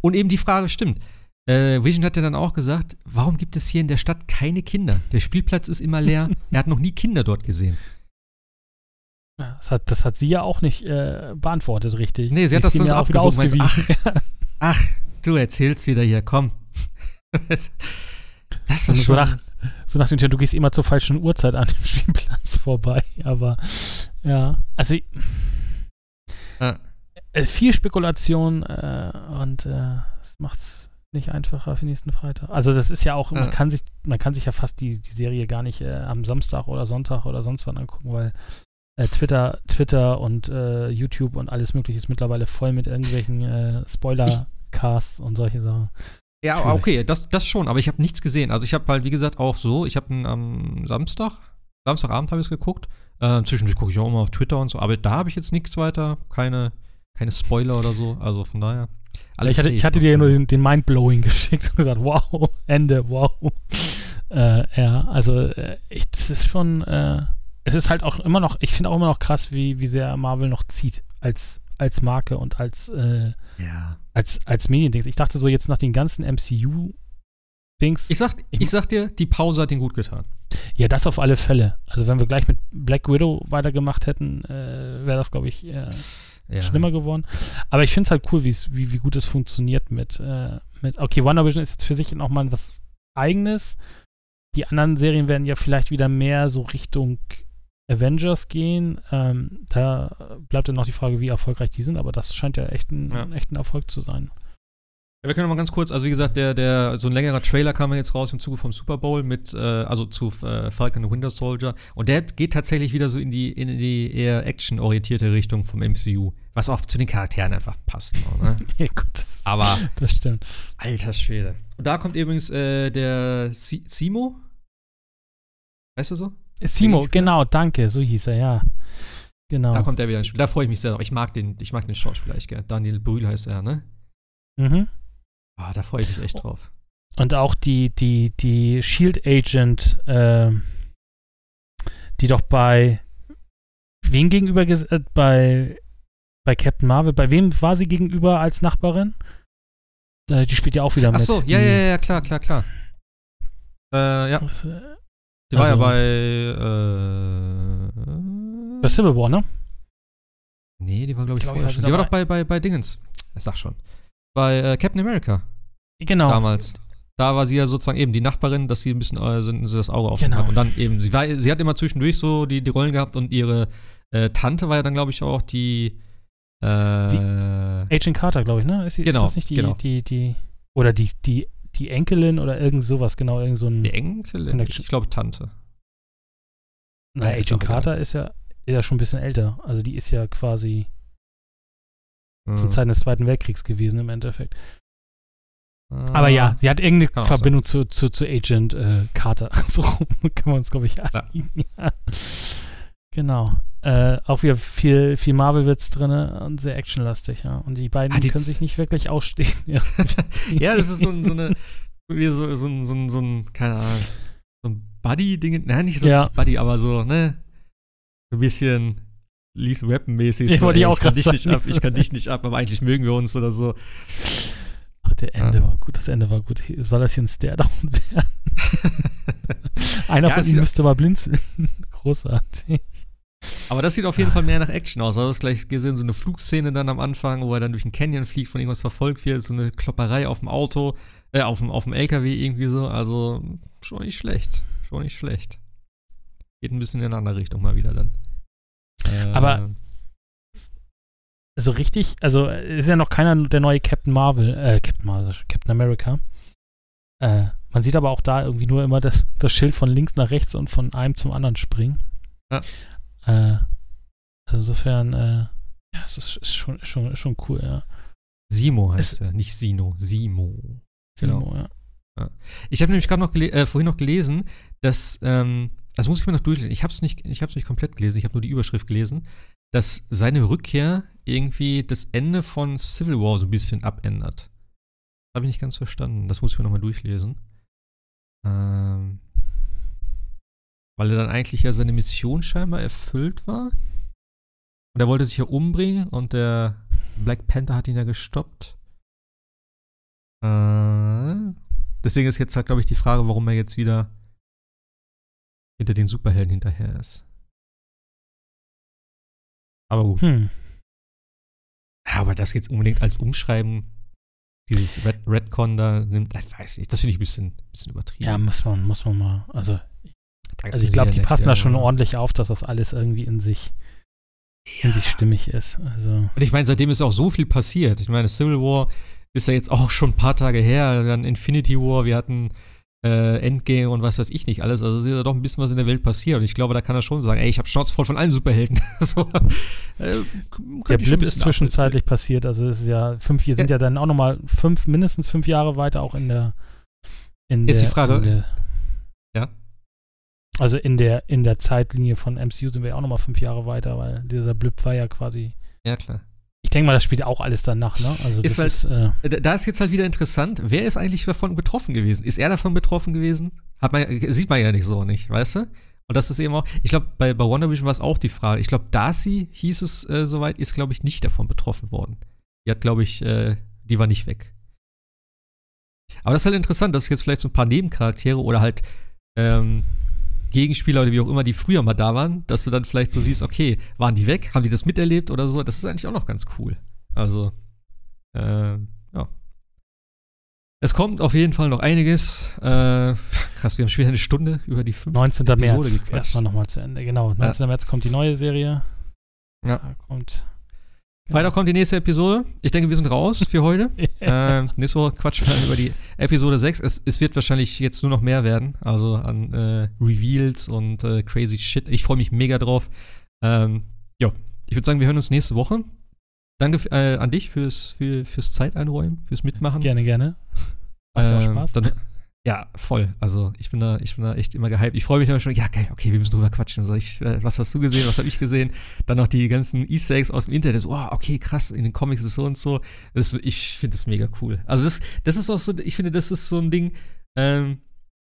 A: Und eben die Frage stimmt, äh, Vision hat ja dann auch gesagt, warum gibt es hier in der Stadt keine Kinder? Der Spielplatz ist immer leer. er hat noch nie Kinder dort gesehen.
B: Das hat, das hat sie ja auch nicht äh, beantwortet, richtig.
A: Nee, sie, sie hat das dann auch wieder ausgewiesen. Ach, [laughs] [laughs] ach, du erzählst wieder hier, komm. [laughs]
B: das ist so. Nach, so nach dem Thema, du gehst immer zur falschen Uhrzeit an dem Spielplatz vorbei. Aber ja, also ja. Äh, viel Spekulation äh, und äh, das macht's nicht einfacher für nächsten Freitag. Also das ist ja auch, ja. man kann sich, man kann sich ja fast die, die Serie gar nicht äh, am Samstag oder Sonntag oder sonst wann angucken, weil äh, Twitter, Twitter und äh, YouTube und alles mögliche ist mittlerweile voll mit irgendwelchen äh, Spoiler-Casts und solche Sachen.
A: Ja, Schwierig. okay, das, das schon, aber ich habe nichts gesehen. Also ich habe halt, wie gesagt, auch so, ich habe am Samstag, Samstagabend habe ich es geguckt. Äh, zwischendurch gucke ich auch immer auf Twitter und so, aber da habe ich jetzt nichts weiter, keine keine Spoiler oder so. Also von daher.
B: ich hatte, ich hatte dir ja nur den, den Mindblowing [laughs] geschickt und gesagt, wow, Ende, wow. äh, ja, also äh, ich, das ist schon, äh, es ist halt auch immer noch, ich finde auch immer noch krass, wie, wie sehr Marvel noch zieht als, als Marke und als, äh,
A: ja.
B: als, als Mediendings. Ich dachte so jetzt nach den ganzen MCU Dings.
A: Ich sag, ich, ich sag dir, die Pause hat ihn gut getan.
B: Ja, das auf alle Fälle. Also wenn wir gleich mit Black Widow weitergemacht hätten, äh, wäre das, glaube ich, äh, ja. schlimmer geworden. Aber ich finde es halt cool, wie, wie gut es funktioniert mit, äh, mit. Okay, WandaVision ist jetzt für sich nochmal was Eigenes. Die anderen Serien werden ja vielleicht wieder mehr so Richtung Avengers gehen. Ähm, da bleibt dann noch die Frage, wie erfolgreich die sind, aber das scheint ja echt ein, ja. echt ein Erfolg zu sein.
A: Ja, wir können mal ganz kurz, also wie gesagt, der, der, so ein längerer Trailer kam jetzt raus im Zuge vom Super Bowl mit, äh, also zu äh, Falcon and Winter Soldier. Und der geht tatsächlich wieder so in die, in die eher actionorientierte Richtung vom MCU. Was auch zu den Charakteren einfach passt. Ne? [laughs]
B: ja, gut, das,
A: Aber,
B: das stimmt.
A: Alter Schwede. Und da kommt übrigens äh, der si Simo. Weißt du so?
B: Simo, genau, danke, so hieß er, ja. Genau.
A: Da kommt er wieder ins Spiel. Da freue ich mich sehr drauf. Ich mag den, ich mag den Schauspieler echt gerne. Daniel Brühl heißt er, ne?
B: Mhm.
A: Ah, da freue ich mich echt drauf.
B: Und auch die, die, die Shield Agent, äh, die doch bei wem gegenüber äh, bei, bei Captain Marvel, bei wem war sie gegenüber als Nachbarin? Äh, die spielt ja auch wieder Ach
A: mit. Achso, ja, ja, ja, klar, klar, klar. Äh, ja. Was, äh, die war also, ja bei äh,
B: bei Civil War, ne?
A: Nee, die war, glaube ich, glaub, vorher schon. Die war doch bei, bei, bei Dingens. Ich sag schon bei äh, Captain America.
B: Genau.
A: Damals. Da war sie ja sozusagen eben die Nachbarin, dass sie ein bisschen äh, so, so das Auge auf genau. hat. Und dann eben, sie, war, sie hat immer zwischendurch so die, die Rollen gehabt und ihre äh, Tante war ja dann, glaube ich, auch die. Äh, sie,
B: Agent Carter, glaube ich, ne? Ist,
A: genau,
B: ist das nicht die,
A: genau.
B: die, die, oder die, die, die Enkelin oder irgend sowas, genau, irgend so ein.
A: Die Enkelin? Connection. Ich glaube Tante.
B: Na, ja, Agent Carter ist ja, ist ja schon ein bisschen älter. Also die ist ja quasi mhm. zu Zeiten des Zweiten Weltkriegs gewesen im Endeffekt. Ah. Aber ja, sie hat irgendeine Verbindung zu, zu, zu Agent äh, Carter. [laughs] so können wir uns, glaube ich, ja. ja. Genau. Äh, auch wieder viel, viel Marvel-Witz drin und sehr actionlastig, ja. Und die beiden ah, die können sich nicht wirklich ausstehen.
A: ja, [laughs] ja das ist so, so eine, so, so, so, so ein, keine Ahnung, so ein Buddy-Ding. Nein, nicht so
B: ja.
A: Buddy, aber so, ne? So ein bisschen Lethal Weapon-mäßig.
B: Ich,
A: so,
B: ich,
A: kann dich nicht ab, ich kann dich nicht ab, aber eigentlich mögen wir uns oder so.
B: Ach, der Ende ja. war gut, das Ende war gut. Soll das hier ein Stare-Down werden? [laughs] Einer ja, von ihnen müsste mal blinzeln. [laughs] Großartig.
A: Aber das sieht auf jeden Fall mehr nach Action aus. Also, das gleich gesehen, so eine Flugszene dann am Anfang, wo er dann durch einen Canyon fliegt, von irgendwas verfolgt wird, so eine Klopperei auf dem Auto, äh, auf dem, auf dem LKW irgendwie so. Also, schon nicht schlecht. Schon nicht schlecht. Geht ein bisschen in eine andere Richtung mal wieder dann.
B: Äh, Aber so richtig, also ist ja noch keiner der neue Captain Marvel, äh, Captain Marvel, Captain America. Äh, man sieht aber auch da irgendwie nur immer das, das Schild von links nach rechts und von einem zum anderen springen.
A: Ja.
B: Äh, also insofern, äh, ja, es ist, ist, schon, schon, schon cool, ja.
A: Simo heißt er, nicht Sino, Simo.
B: Simo, genau. ja.
A: ja. Ich habe nämlich gerade noch äh, vorhin noch gelesen, dass ähm, das muss ich mir noch durchlesen. Ich habe es nicht, nicht komplett gelesen, ich habe nur die Überschrift gelesen, dass seine Rückkehr irgendwie das Ende von Civil War so ein bisschen abändert. Habe ich nicht ganz verstanden. Das muss ich mir nochmal durchlesen. Ähm, weil er dann eigentlich ja seine Mission scheinbar erfüllt war. Und er wollte sich ja umbringen und der Black Panther hat ihn ja gestoppt. Äh, deswegen ist jetzt halt, glaube ich, die Frage, warum er jetzt wieder hinter den Superhelden hinterher ist. Aber gut. Hm. Aber das jetzt unbedingt als Umschreiben dieses Red Redcon da nimmt, ich weiß nicht, das finde ich ein bisschen, bisschen übertrieben.
B: Ja, muss man, muss man mal, also, also ich glaube, die passen da schon ordentlich auf, dass das alles irgendwie in sich, ja. in sich stimmig ist. Also.
A: Und ich meine, seitdem ist auch so viel passiert. Ich meine, Civil War ist ja jetzt auch schon ein paar Tage her, dann Infinity War, wir hatten äh, Endgame und was weiß ich nicht alles. Also ist ja doch ein bisschen was in der Welt passiert. Und ich glaube, da kann er schon sagen, ey, ich habe Schnauze voll von allen Superhelden. [laughs] so,
B: äh, der Blip ist zwischenzeitlich passiert. Also es ist ja fünf, hier sind ja, ja dann auch nochmal fünf, mindestens fünf Jahre weiter auch in der in
A: Jetzt
B: der,
A: die Frage. Ja.
B: Also in der, in der Zeitlinie von MCU sind wir auch nochmal fünf Jahre weiter, weil dieser Blip war ja quasi.
A: Ja, klar.
B: Ich denke mal, das spielt auch alles danach, ne? Also
A: ist
B: das
A: halt, ist, äh, da ist jetzt halt wieder interessant, wer ist eigentlich davon betroffen gewesen? Ist er davon betroffen gewesen? Hat man, sieht man ja nicht so nicht, weißt du? Und das ist eben auch, ich glaube, bei, bei WandaVision war es auch die Frage. Ich glaube, Darcy hieß es äh, soweit, ist, glaube ich, nicht davon betroffen worden. Die hat, glaube ich, äh, die war nicht weg. Aber das ist halt interessant, dass jetzt vielleicht so ein paar Nebencharaktere oder halt ähm, Gegenspieler oder wie auch immer, die früher mal da waren, dass du dann vielleicht so siehst, okay, waren die weg? Haben die das miterlebt oder so? Das ist eigentlich auch noch ganz cool. Also, äh, ja. Es kommt auf jeden Fall noch einiges. Äh, [laughs] krass, wir haben schon wieder eine Stunde über die
B: fünfte 19. Episode März erstmal nochmal zu Ende. Genau, 19. Ja. März kommt die neue Serie.
A: Ja. Da kommt Genau. Weiter kommt die nächste Episode. Ich denke, wir sind raus für heute. [laughs] äh, nächste Woche quatschen wir über die Episode 6. Es, es, wird wahrscheinlich jetzt nur noch mehr werden. Also an äh, Reveals und äh, crazy Shit. Ich freue mich mega drauf. Ähm, ja, ich würde sagen, wir hören uns nächste Woche. Danke äh, an dich fürs, für, fürs Zeit einräumen, fürs Mitmachen.
B: Gerne, gerne.
A: Macht auch ähm, Spaß. Dann, [laughs] ja, voll. Also ich bin da, ich bin da echt immer gehypt. Ich freue mich immer schon, ja, geil, okay, wir müssen drüber quatschen. Also ich, äh, was hast du gesehen, was habe ich gesehen? Dann noch die ganzen Easter Eggs aus dem Internet. So, oh, okay, krass, in den Comics ist so und so. Das, ich finde das mega cool. Also das, das ist auch so, ich finde, das ist so ein Ding, ähm,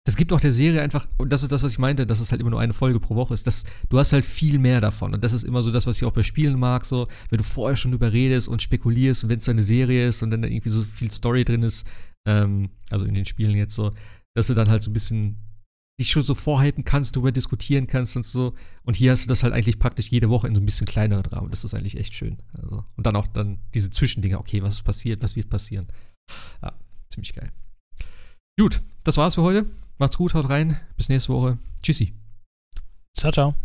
A: das gibt auch der Serie einfach, und das ist das, was ich meinte, dass es halt immer nur eine Folge pro Woche ist. Das, du hast halt viel mehr davon. Und das ist immer so das, was ich auch bei Spielen mag, so, wenn du vorher schon überredest und spekulierst und wenn es eine Serie ist und dann irgendwie so viel Story drin ist, ähm, also in den Spielen jetzt so, dass du dann halt so ein bisschen dich schon so vorhalten kannst, darüber diskutieren kannst und so. Und hier hast du das halt eigentlich praktisch jede Woche in so ein bisschen kleineren Rahmen. Das ist eigentlich echt schön. Also, und dann auch dann diese Zwischendinge, okay, was ist passiert, was wird passieren. Ja, ziemlich geil. Gut, das war's für heute. Macht's gut, haut rein. Bis nächste Woche. Tschüssi.
B: Ciao, ciao.